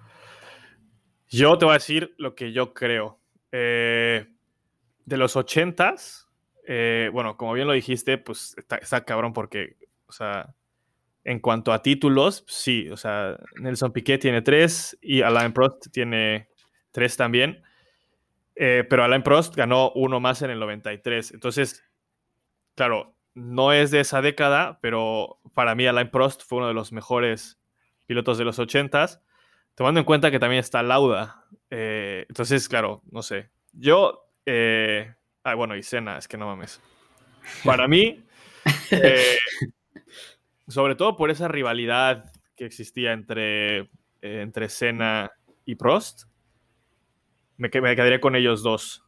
yo te voy a decir lo que yo creo. Eh, de los ochentas, eh, bueno, como bien lo dijiste, pues está, cabrón porque, o sea, en cuanto a títulos, sí, o sea, Nelson Piquet tiene tres y Alain Prost tiene tres también. Eh, pero Alain Prost ganó uno más en el 93. Entonces, claro, no es de esa década, pero para mí Alain Prost fue uno de los mejores pilotos de los ochentas tomando en cuenta que también está Lauda. Eh, entonces, claro, no sé. Yo, eh, ah, bueno, y Cena, es que no mames. Para mí, eh, sobre todo por esa rivalidad que existía entre, entre Senna y Prost, me, me quedaría con ellos dos.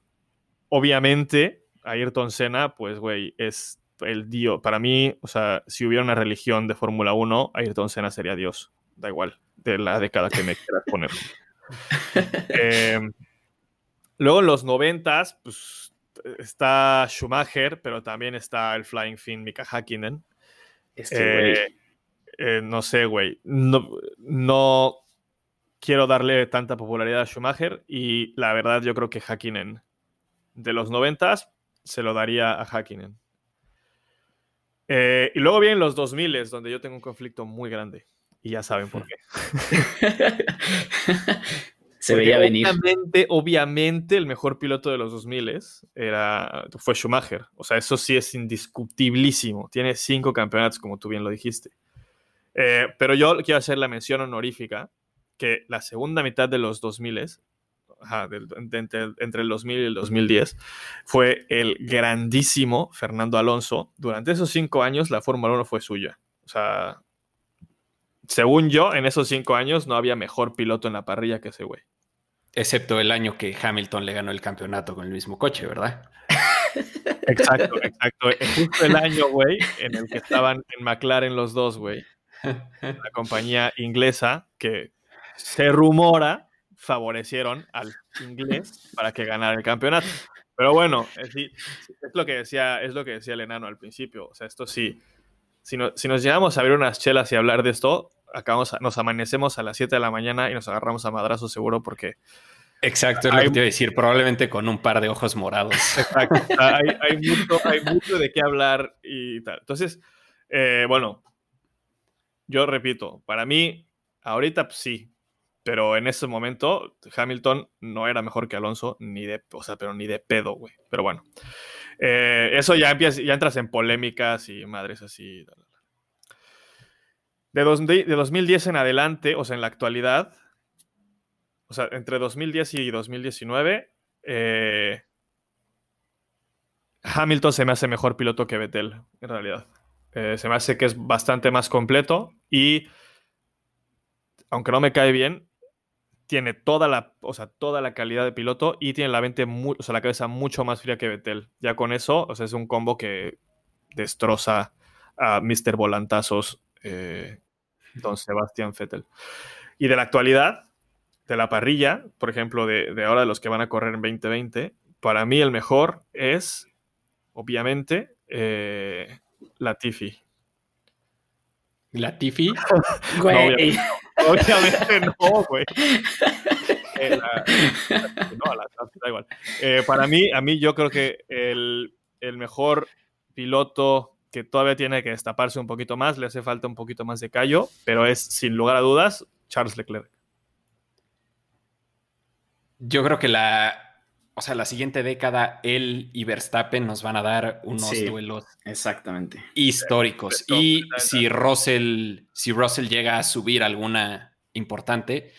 obviamente, Ayrton Senna, pues, güey, es el dios. Para mí, o sea, si hubiera una religión de Fórmula 1, Ayrton Senna sería Dios. Da igual, de la década que me quieras poner. Em, luego en los noventas, pues está Schumacher, pero también está el Flying Finn Mika Hakkinen. Este, eh, eh, no sé, güey. No, no quiero darle tanta popularidad a Schumacher y la verdad yo creo que Hakkinen de los noventas se lo daría a Hakkinen. Eh, y luego vienen los 2000, donde yo tengo un conflicto muy grande. Y ya saben por qué. Se veía venir. Obviamente, obviamente, el mejor piloto de los 2000 era, fue Schumacher. O sea, eso sí es indiscutiblísimo. Tiene cinco campeonatos, como tú bien lo dijiste. Eh, pero yo quiero hacer la mención honorífica que la segunda mitad de los 2000 entre, entre, el 2000 y el 2010, fue el grandísimo Fernando Alonso. Durante esos cinco años la Fórmula 1 fue suya. O sea, según yo, en esos cinco años no había mejor piloto en la parrilla que ese güey. Excepto el año que Hamilton le ganó el campeonato con el mismo coche, ¿verdad? Exacto, exacto. Justo el año, güey, en el que estaban en McLaren los dos, güey. La compañía inglesa que se rumora favorecieron al inglés para que ganara el campeonato. Pero bueno, es, lo que decía, es lo que decía el enano al principio. O sea, esto sí, si, si nos llegamos a ver unas chelas y hablar de esto, acabamos, nos amanecemos a las 7 de la mañana y nos agarramos a madrazo seguro porque... Exacto, es lo que te iba a decir, probablemente con un par de ojos morados. Exacto, hay, mucho, de qué hablar y tal. Entonces, eh, bueno, yo repito, para mí, ahorita pues, sí, pero en ese momento, Hamilton no era mejor que Alonso, ni de, o sea, pero ni de pedo, güey. Pero bueno. Eh, eso ya, empieza, ya entras en polémicas y madres así. De, de 2010 en adelante, o sea, en la actualidad, o sea, entre 2010 y 2019, eh, Hamilton se me hace mejor piloto que Vettel, en realidad. Eh, se me hace que es bastante más completo y, aunque no me cae bien, tiene toda la, o sea, toda la calidad de piloto y tiene la, mente o sea, la cabeza mucho más fría que Vettel. Ya con eso, o sea, es un combo que destroza a Mr. Volantazos, eh, don Sebastián Vettel. Y de la actualidad, de la parrilla, por ejemplo, de, ahora de los que van a correr en 2020, para mí el mejor es, obviamente, eh, Latifi. ¿Latifi? Güey. Obviamente no, güey. Eh, no, la, da igual. Eh, para mí, a mí yo creo que el, el, mejor piloto que todavía tiene que destaparse un poquito más, le hace falta un poquito más de callo, pero es sin lugar a dudas Charles Leclerc. Yo creo que la, o sea, la siguiente década, él y Verstappen nos van a dar unos duelos exactamente. históricos. Y si Russell, si Russell llega a subir alguna importante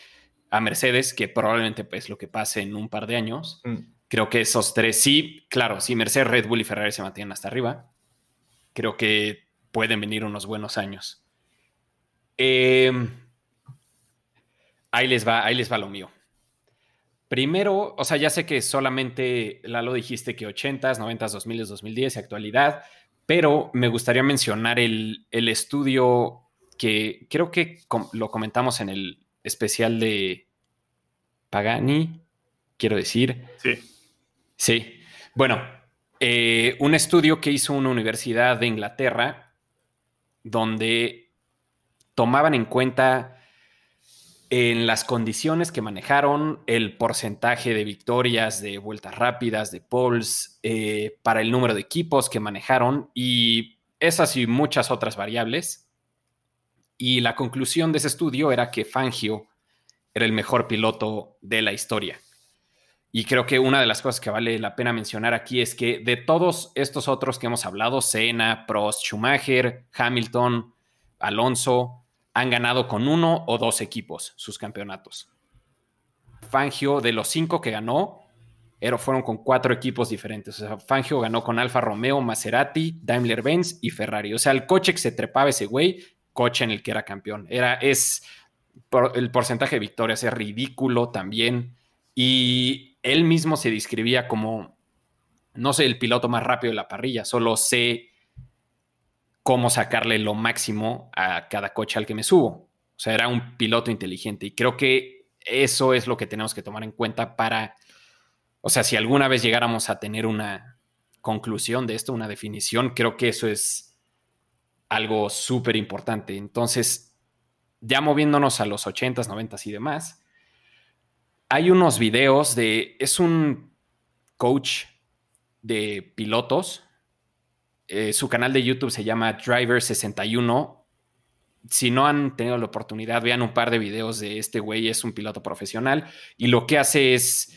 a Mercedes, que probablemente es pues, lo que pase en un par de años, mm. creo que esos tres, sí, claro, si Mercedes, Red Bull y Ferrari se mantienen hasta arriba, creo que pueden venir unos buenos años. Em, ahí les va, ahí les va lo mío. Primero, o sea, ya sé que solamente, Lalo, dijiste que 80s, 90s, 2000 2010 y actualidad, pero me gustaría mencionar el, estudio que creo que lo comentamos en el especial de Pagani, quiero decir. Sí. Sí. Bueno, eh, un estudio que hizo una universidad de Inglaterra donde tomaban en cuenta en las condiciones que manejaron, el porcentaje de victorias, de vueltas rápidas, de poles, eh, para el número de equipos que manejaron y esas y muchas otras variables. Y la conclusión de ese estudio era que Fangio era el mejor piloto de la historia. Y creo que una de las cosas que vale la pena mencionar aquí es que de todos estos otros que hemos hablado, Senna, Prost, Schumacher, Hamilton, Alonso, han ganado con uno o dos equipos sus campeonatos. Fangio, de los cinco que ganó, fueron con cuatro equipos diferentes. O sea, Fangio ganó con Alfa Romeo, Maserati, Daimler Benz y Ferrari. O sea, el coche que se trepaba ese güey, coche en el que era campeón. Era, es, el porcentaje de victorias es ridículo también. Y él mismo se describía como no soy el piloto más rápido de la parrilla, solo sé cómo sacarle lo máximo a cada coche al que me subo. O sea, era un piloto inteligente y creo que eso es lo que tenemos que tomar en cuenta para, o sea, si alguna vez llegáramos a tener una conclusión de esto, una definición, creo que eso es algo súper importante. Entonces, ya moviéndonos a los 80s, 90s y demás, hay unos videos de, es un coach de pilotos. Eh, su canal de YouTube se llama Driver61. Si no han tenido la oportunidad, vean un par de videos de este güey, es un piloto profesional y lo que hace es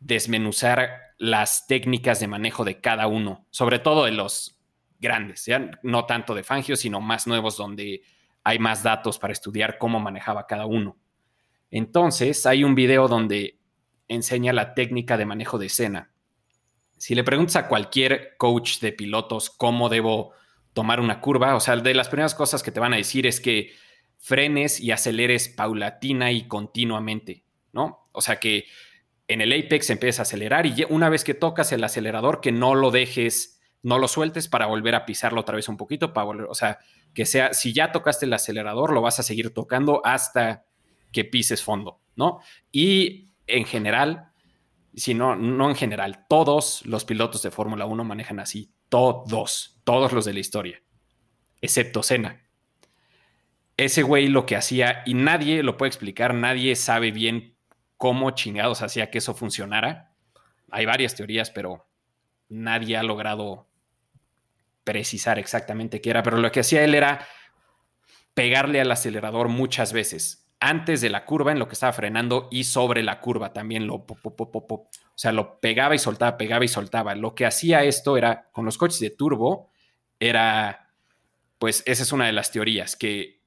desmenuzar las técnicas de manejo de cada uno, sobre todo de los grandes, ¿ya? no tanto de Fangio, sino más nuevos donde hay más datos para estudiar cómo manejaba cada uno. Entonces, hay un video donde enseña la técnica de manejo de escena. Si le preguntas a cualquier coach de pilotos cómo debo tomar una curva, o sea, de las primeras cosas que te van a decir es que frenes y aceleres paulatina y continuamente, ¿no? O sea, que en el apex empiezas a acelerar y una vez que tocas el acelerador, que no lo dejes, no lo sueltes para volver a pisarlo otra vez un poquito, para volver, o sea, que sea, si ya tocaste el acelerador, lo vas a seguir tocando hasta que pises fondo, ¿no? Y en general, si no, no en general, todos los pilotos de Fórmula 1 manejan así, todos, todos los de la historia, excepto Senna. Ese güey lo que hacía, y nadie lo puede explicar, nadie sabe bien cómo chingados hacía que eso funcionara. Hay varias teorías, pero nadie ha logrado precisar exactamente qué era, pero lo que hacía él era pegarle al acelerador muchas veces antes de la curva en lo que estaba frenando y sobre la curva también lo o sea, lo pegaba y soltaba, pegaba y soltaba. Lo que hacía esto era con los coches de turbo era pues esa es una de las teorías que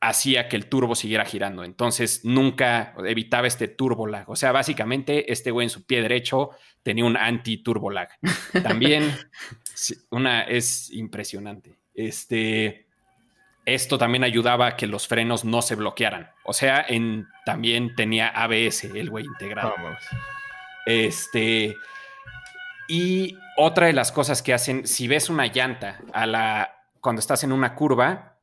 hacía que el turbo siguiera girando. Entonces nunca evitaba este turbo lag. O sea, básicamente este güey en su pie derecho tenía un anti-turbo lag. También una es impresionante. Este esto también ayudaba a que los frenos no se bloquearan. O sea, en, también tenía ABS, el güey integrado. Este. Y otra de las cosas que hacen, si ves una llanta a la, cuando estás en una curva,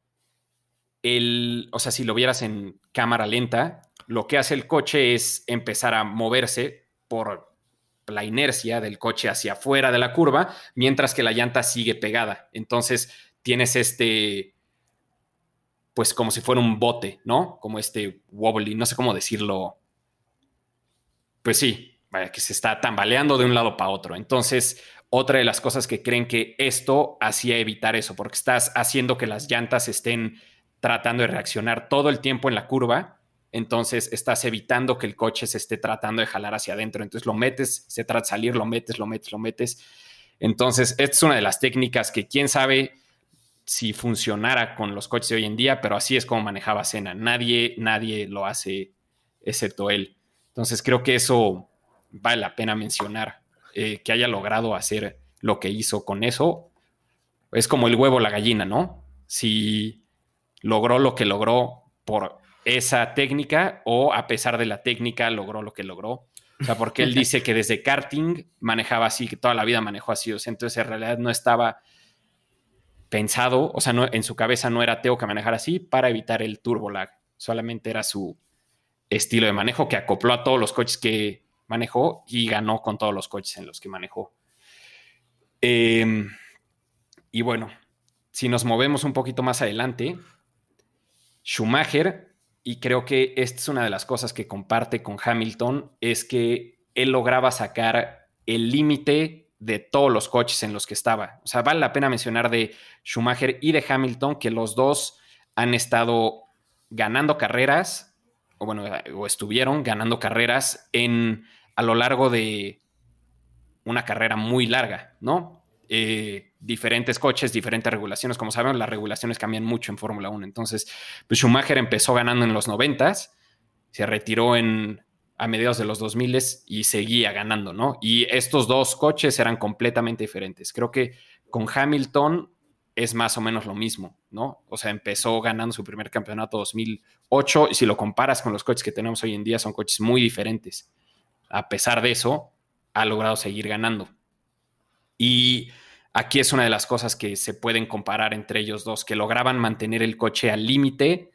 el, o sea, si lo vieras en cámara lenta, lo que hace el coche es empezar a moverse por la inercia del coche hacia afuera de la curva, mientras que la llanta sigue pegada. Entonces tienes este, pues como si fuera un bote, ¿no? Como este wobbly, no sé cómo decirlo. Pues sí, vaya, que se está tambaleando de un lado para otro. Entonces, otra de las cosas que creen que esto hacía evitar eso, porque estás haciendo que las llantas estén tratando de reaccionar todo el tiempo en la curva, entonces estás evitando que el coche se esté tratando de jalar hacia adentro. Entonces lo metes, se trata de salir, lo metes, lo metes, lo metes. Entonces, esta es una de las técnicas que quién sabe si funcionara con los coches de hoy en día, pero así es como manejaba Cena. Nadie, nadie lo hace excepto él. Entonces creo que eso vale la pena mencionar, eh, que haya logrado hacer lo que hizo con eso. Es como el huevo, la gallina, ¿no? Si logró lo que logró por esa técnica o a pesar de la técnica logró lo que logró. O sea, porque él dice que desde karting manejaba así, que toda la vida manejó así. O sea, entonces en realidad no estaba pensado, o sea, en su cabeza no era tengo que manejar así para evitar el turbo lag, solamente era su estilo de manejo que acopló a todos los coches que manejó y ganó con todos los coches en los que manejó. Em, y bueno, si nos movemos un poquito más adelante, Schumacher, y creo que esta es una de las cosas que comparte con Hamilton, es que él lograba sacar el límite de todos los coches en los que estaba. O sea, vale la pena mencionar de Schumacher y de Hamilton que los dos han estado ganando carreras, o bueno, o estuvieron ganando carreras en a lo largo de una carrera muy larga, ¿no? Eh, diferentes coches, diferentes regulaciones. Como saben, las regulaciones cambian mucho en Fórmula 1. Entonces, pues Schumacher empezó ganando en los 90, se retiró en a mediados de los 2000 y seguía ganando, ¿no? Y estos dos coches eran completamente diferentes. Creo que con Hamilton es más o menos lo mismo, ¿no? O sea, empezó ganando su primer campeonato 2008 y si lo comparas con los coches que tenemos hoy en día son coches muy diferentes. A pesar de eso, ha logrado seguir ganando. Y aquí es una de las cosas que se pueden comparar entre ellos dos, que lograban mantener el coche al límite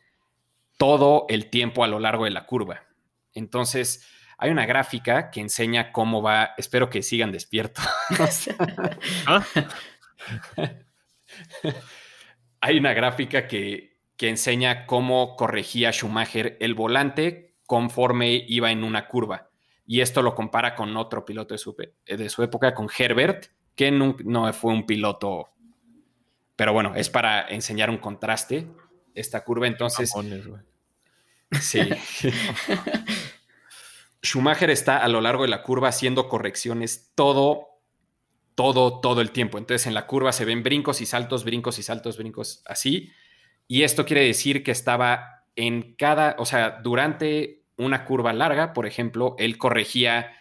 todo el tiempo a lo largo de la curva. Entonces, hay una gráfica que enseña cómo va, espero que sigan despiertos. ¿Ah? hay una gráfica que, que enseña cómo corregía Schumacher el volante conforme iba en una curva. Y esto lo compara con otro piloto de su, de su época, con Herbert, que no, no fue un piloto, pero bueno, es para enseñar un contraste esta curva. Entonces, sí. Schumacher está a lo largo de la curva haciendo correcciones todo, todo, todo el tiempo. Entonces en la curva se ven brincos y saltos, brincos y saltos, brincos así. Y esto quiere decir que estaba en cada, o sea, durante una curva larga, por ejemplo, él corregía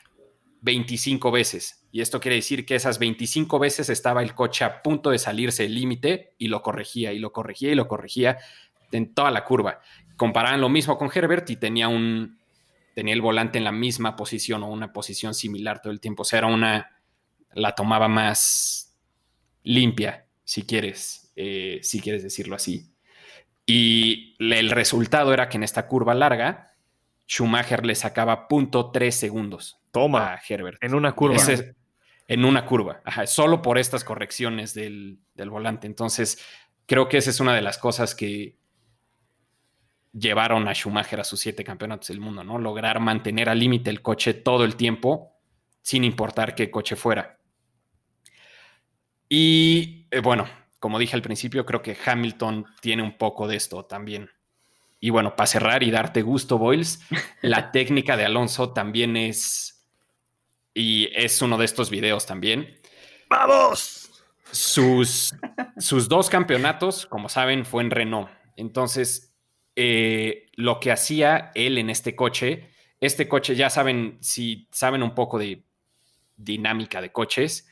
25 veces. Y esto quiere decir que esas 25 veces estaba el coche a punto de salirse del límite y lo corregía y lo corregía y lo corregía en toda la curva. Comparaban lo mismo con Herbert y tenía un tenía el volante en la misma posición o una posición similar todo el tiempo. O sea, era una la tomaba más limpia, si quieres, eh, si quieres decirlo así. Y el resultado era que en esta curva larga, Schumacher le sacaba .3 segundos Toma, a Herbert. En una curva. en una curva, solo por estas correcciones del, del volante. Entonces, creo que esa es una de las cosas que llevaron a Schumacher a sus siete campeonatos del mundo, ¿no? Lograr mantener al límite el coche todo el tiempo, sin importar qué coche fuera. Y eh, bueno, como dije al principio, creo que Hamilton tiene un poco de esto también. Y bueno, para cerrar y darte gusto, Boyles, la técnica de Alonso también es, y es uno de estos videos también. ¡Vamos! Sus, sus dos campeonatos, como saben, fue en Renault. Entonces, eh, lo que hacía él en este coche, este coche, ya saben, si saben un poco de dinámica de coches,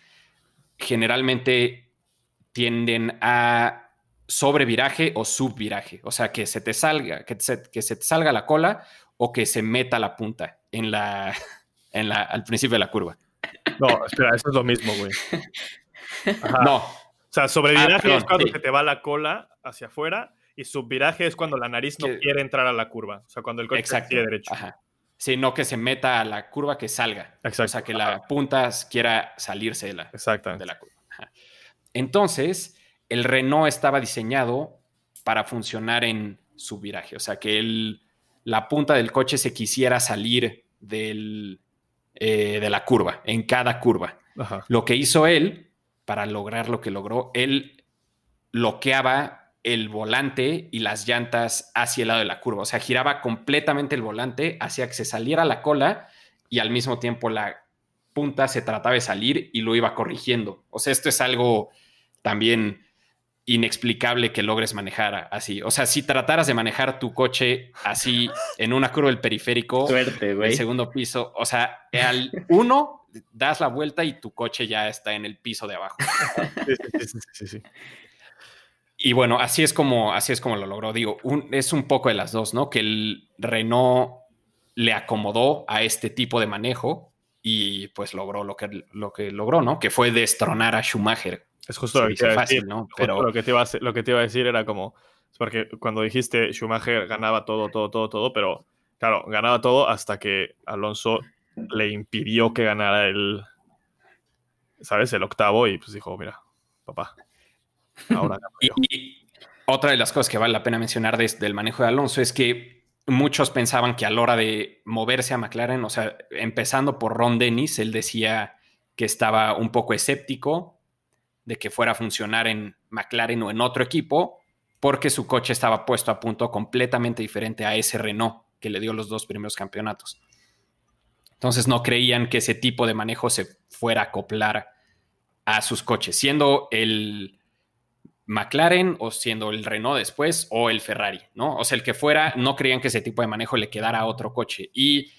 generalmente tienden a sobreviraje o subviraje. O sea, que se te salga, que se, que se te salga la cola o que se meta la punta en la, en la, al principio de la curva. No, espera, eso es lo mismo, güey. No. O sea, sobreviraje ah, es cuando se te va la cola hacia afuera y subviraje es cuando la nariz no quiere entrar a la curva. O sea, cuando el coche Exacto. derecho. Ajá. Sí, no que se meta a la curva, que salga. Exacto. O sea, que la punta quiera salirse de la, de la curva. Entonces, el Renault estaba diseñado para funcionar en su viraje, o sea, que la punta del coche se quisiera salir del, eh, de la curva, en cada curva. Lo que hizo él, para lograr lo que logró, él bloqueaba el volante y las llantas hacia el lado de la curva, o sea, giraba completamente el volante hacia que se saliera la cola y al mismo tiempo la punta se trataba de salir y lo iba corrigiendo. O sea, esto es algo también inexplicable que logres manejar así. O sea, si trataras de manejar tu coche así en una curva del periférico, Suerte, el segundo piso, o sea, al uno das la vuelta y tu coche ya está en el piso de abajo. Sí, sí, sí, y bueno, así es como así es como lo logró. Digo, es un poco de las dos, ¿no? Que el Renault le acomodó a este tipo de manejo y pues logró lo que, lo que logró, ¿no? Que fue destronar a Schumacher es justo, lo que, iba decir, ¿no? Pero... lo, que te iba a, lo que te iba a decir era como, porque cuando dijiste Schumacher ganaba todo, todo, todo, todo, pero claro, ganaba todo hasta que Alonso le impidió que ganara el, ¿sabes? El octavo y pues dijo, mira, papá, ahora y, otra de las cosas que vale la pena mencionar del manejo de Alonso es que muchos pensaban que a la hora de moverse a McLaren, o sea, empezando por Ron Dennis, él decía que estaba un poco escéptico de que fuera a funcionar en McLaren o en otro equipo, porque su coche estaba puesto a punto completamente diferente a ese Renault que le dio los dos primeros campeonatos. Entonces no creían que ese tipo de manejo se fuera a acoplar a sus coches, siendo el McLaren o siendo el Renault después o el Ferrari, ¿no? O sea, el que fuera, no creían que ese tipo de manejo le quedara a otro coche. Y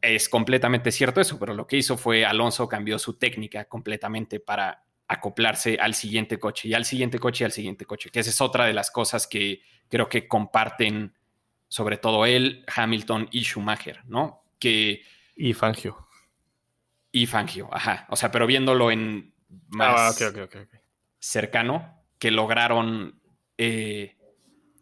es completamente cierto eso, pero lo que hizo fue Alonso cambió su técnica completamente para acoplarse al siguiente coche y al siguiente coche y al siguiente coche, que esa es otra de las cosas que creo que comparten sobre todo él, Hamilton y Schumacher, ¿no? Que... Y Fangio. y Fangio, ajá. O sea, pero viéndolo en más Ah, ok, ok, ok. Cercano, que lograron eh,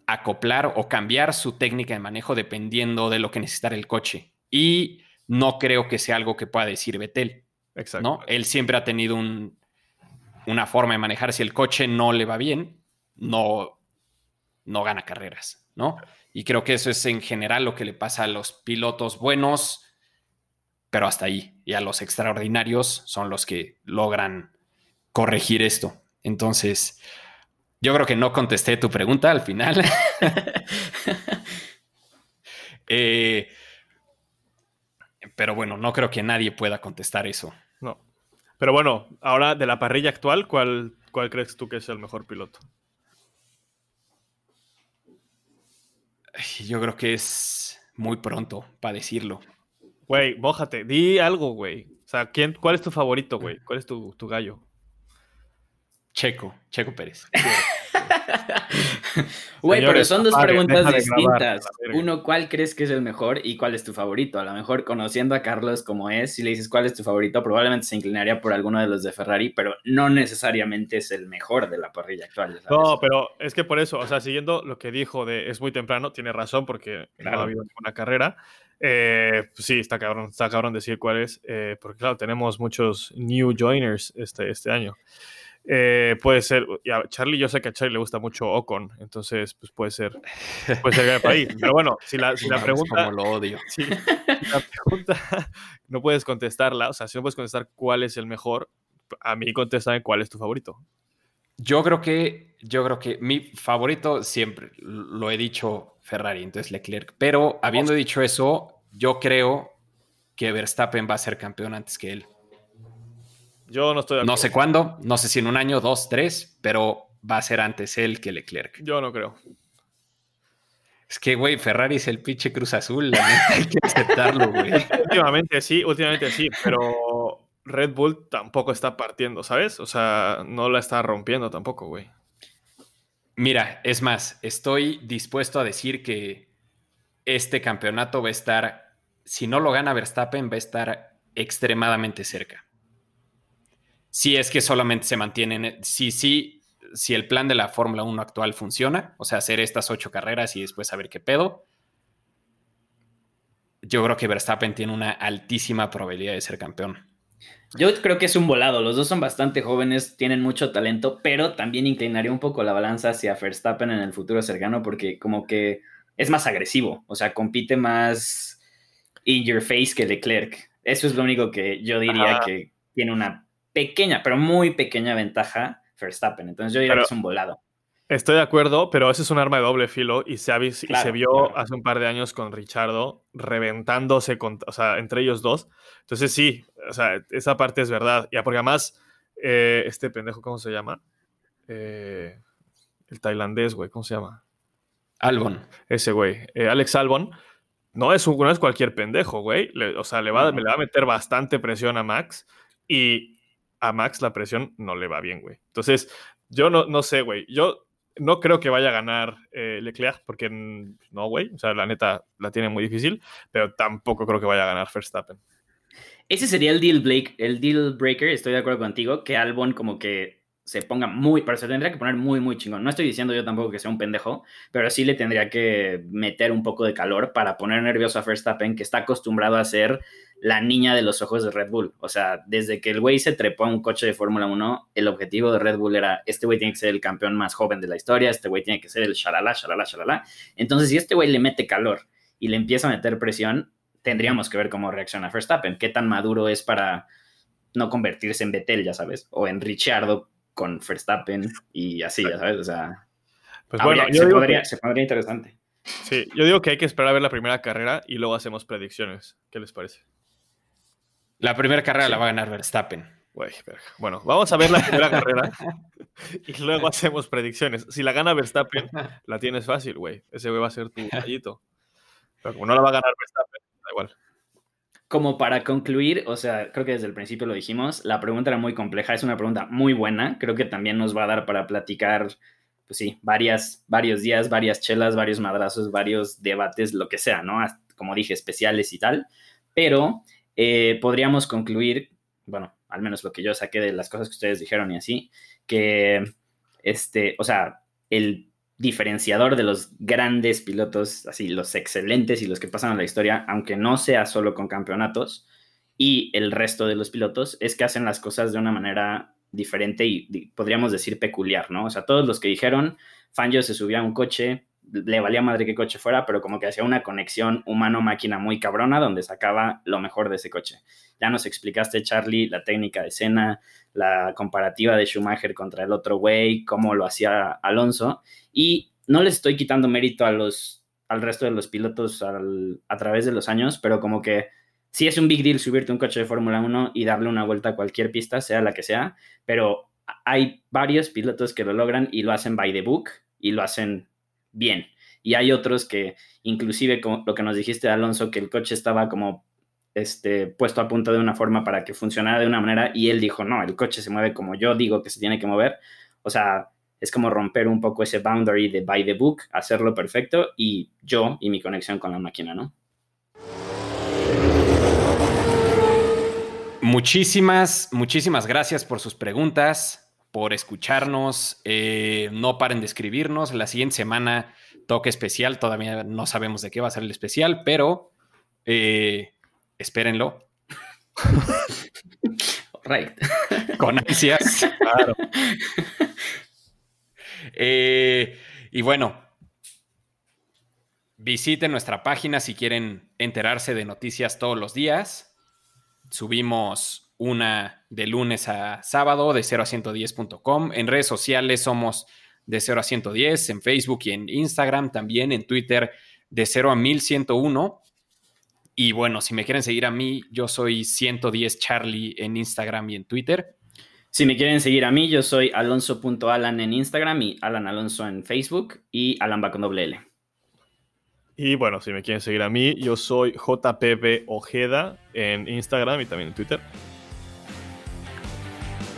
acoplar o cambiar su técnica de manejo dependiendo de lo que necesitara el coche. Y no creo que sea algo que pueda decir Betel, Exacto. ¿no? Él siempre ha tenido un- una forma de manejar. Si el coche no le va bien, no, no gana carreras, ¿no? Y creo que eso es en general lo que le pasa a los pilotos buenos, pero hasta ahí. Y a los extraordinarios son los que logran corregir esto. Entonces, yo creo que no contesté tu pregunta al final. Eh, pero bueno, no creo que nadie pueda contestar eso. No. Pero bueno, ahora de la parrilla actual, ¿cuál, cuál crees tú que es el mejor piloto? Yo creo que es muy pronto para decirlo. Güey, mójate, di algo, güey. O sea, ¿quién, ¿cuál es tu favorito, güey? ¿Cuál es tu, tu gallo? Checo, Checo Pérez. Güey, pero son dos preguntas grabar, distintas. Uno, ¿cuál crees que es el mejor y cuál es tu favorito? A lo mejor conociendo a Carlos como es, si le dices cuál es tu favorito, probablemente se inclinaría por alguno de los de Ferrari, pero no necesariamente es el mejor de la parrilla actual. sabes. No, pero es que por eso, o sea, siguiendo lo que dijo de es muy temprano, tiene razón porque no ha habido ninguna carrera. Eh, pues sí, está cabrón, está cabrón decir cuál es, eh, porque claro, tenemos muchos new joiners este, este año. Eh, puede ser, y a Charlie, yo sé que a Charlie le gusta mucho Ocon, entonces pues puede ser, puede ser por ahí. Pero bueno, si la, si la Mames, pregunta, Como lo odio. si la pregunta no puedes contestarla, o sea, si no puedes contestar cuál es el mejor, a mí contéstame cuál es tu favorito. Yo creo que, yo creo que mi favorito siempre lo he dicho Ferrari, entonces Leclerc. Pero habiendo dicho eso, yo creo que Verstappen va a ser campeón antes que él. Yo no estoy de No acuerdo. sé cuándo, no sé si en un año, dos, tres, pero va a ser antes él que Leclerc. Yo no creo. Es que, güey, Ferrari es el pinche Cruz Azul, la neta, hay que aceptarlo, güey. Últimamente sí, últimamente sí, pero Red Bull tampoco está partiendo, ¿sabes? O sea, no la está rompiendo tampoco, güey. Mira, es más, estoy dispuesto a decir que este campeonato va a estar, si no lo gana Verstappen, va a estar extremadamente cerca. Si es que solamente se mantienen, si sí, si el plan de la Fórmula 1 actual funciona, o sea, hacer estas ocho carreras y después saber qué pedo, yo creo que Verstappen tiene una altísima probabilidad de ser campeón. Yo creo que es un volado. Los dos son bastante jóvenes, tienen mucho talento, pero también inclinaría un poco la balanza hacia Verstappen en el futuro cercano porque como que es más agresivo, o sea, compite más in your face que Leclerc. Eso es lo único que yo diría Ajá. que tiene una pequeña, pero muy pequeña ventaja Verstappen. Entonces yo diría Pero- que es un volado. Estoy de acuerdo, pero eso es un arma de doble filo y se, ha vis- y Claro, se vio claro. hace un par de años con Richardo reventándose con- o sea, entre ellos dos. Entonces sí, o sea, esa parte es verdad. Ya porque además, eh, este pendejo, ¿cómo se llama? Eh, el tailandés, güey, ¿cómo se llama? Albon. ese güey, eh, Alex Albon, no es, un- no es cualquier pendejo, güey. Le- o sea, le va, No. le va a meter bastante presión a Max y a Max la presión no le va bien, güey. Entonces, yo no, no sé, güey. Yo no creo que vaya a ganar eh, Leclerc porque no, güey. O sea, la neta la tiene muy difícil, pero tampoco creo que vaya a ganar Verstappen. Ese sería el deal, Blake, el deal breaker, estoy de acuerdo contigo, que Albon como que se ponga muy, pero se tendría que poner muy, muy chingón. No estoy diciendo yo tampoco que sea un pendejo, pero sí le tendría que meter un poco de calor para poner nervioso a Verstappen, que está acostumbrado a ser la niña de los ojos de Red Bull. O sea, desde que el güey se trepó a un coche de Fórmula 1, el objetivo de Red Bull era, este güey tiene que ser el campeón más joven de la historia, este güey tiene que ser el shalala, shalala, shalala. Entonces, si este güey le mete calor y le empieza a meter presión, tendríamos que ver cómo reacciona Verstappen, qué tan maduro es para no convertirse en Vettel, ya sabes, o en Ricciardo con Verstappen y así, ya sabes, o sea, Pues habría- bueno, yo se, podría, que, se pondría interesante. sí, yo digo que hay que esperar a ver la primera carrera y luego hacemos predicciones. ¿Qué les parece? La primera carrera Sí. la va a ganar Verstappen. Güey, verga. Bueno, vamos a ver la primera carrera y luego hacemos predicciones. Si la gana Verstappen, la tienes fácil, güey. Ese güey va a ser tu gallito. Pero como no la va a ganar Verstappen, da igual. Como para concluir, o sea, creo que desde el principio lo dijimos, la pregunta era muy compleja, es una pregunta muy buena, creo que también nos va a dar para platicar, pues sí, varias, varios días, varias chelas, varios madrazos, varios debates, lo que sea, ¿no? Como dije, especiales y tal, pero eh, podríamos concluir bueno, al menos lo que yo saqué de las cosas que ustedes dijeron y así, que, este, o sea, el diferenciador de los grandes pilotos, así, los excelentes y los que pasan a la historia, aunque no sea solo con campeonatos, y el resto de los pilotos, es que hacen las cosas de una manera diferente y, podríamos decir peculiar, ¿no? O sea, todos los que dijeron, Fangio se subía a un coche, le valía madre qué coche fuera, pero como que hacía una conexión humano-máquina muy cabrona donde sacaba lo mejor de ese coche. Ya nos explicaste, Charlie, la técnica de escena, la comparativa de Schumacher contra el otro güey, cómo lo hacía Alonso. Y no les estoy quitando mérito a los, al resto de los pilotos a través de los años, pero como que sí es un big deal subirte un coche de Fórmula 1 y darle una vuelta a cualquier pista, sea la que sea, pero hay varios pilotos que lo logran y lo hacen by the book y lo hacen bien. Y hay otros que, inclusive como lo que nos dijiste, Alonso, que el coche estaba como este, puesto a punto de una forma para que funcionara de una manera y él dijo, no, el coche se mueve como yo digo que se tiene que mover. O sea, es como romper un poco ese boundary de by the book, hacerlo perfecto y yo y mi conexión con la máquina, ¿no? Muchísimas, muchísimas gracias por sus preguntas por escucharnos. Eh, no paren de escribirnos. La siguiente semana toque especial. Todavía no sabemos de qué va a ser el especial, pero eh, espérenlo. Right. Con ansias. Claro. Eh, y bueno, visiten nuestra página si quieren enterarse de noticias todos los días. Subimos una de lunes a sábado de 0 a 110.com. En redes sociales somos de 0 a 110, en Facebook y en Instagram, también en Twitter de 0 a 1101. Y bueno, si me quieren seguir a mí, yo soy 110 Charlie en Instagram y en Twitter. Si me quieren seguir a mí, yo soy alonso.alan en Instagram y Alan Alonso en Facebook y Alan con doble L. Y bueno, si me quieren seguir a mí, yo soy JPB Ojeda en Instagram y también en Twitter.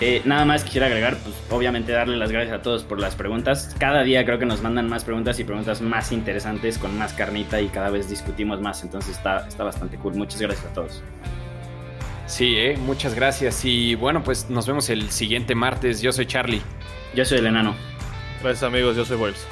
Eh, nada más quisiera agregar, pues obviamente darle las gracias a todos por las preguntas. Cada día creo que nos mandan más preguntas y preguntas más interesantes, con más carnita y cada vez discutimos más. Entonces está, está bastante cool. Muchas gracias a todos. Sí, eh, muchas gracias. Y bueno, pues nos vemos el siguiente martes. Yo soy Charlie. Yo soy el enano. Gracias amigos, yo soy Boyles.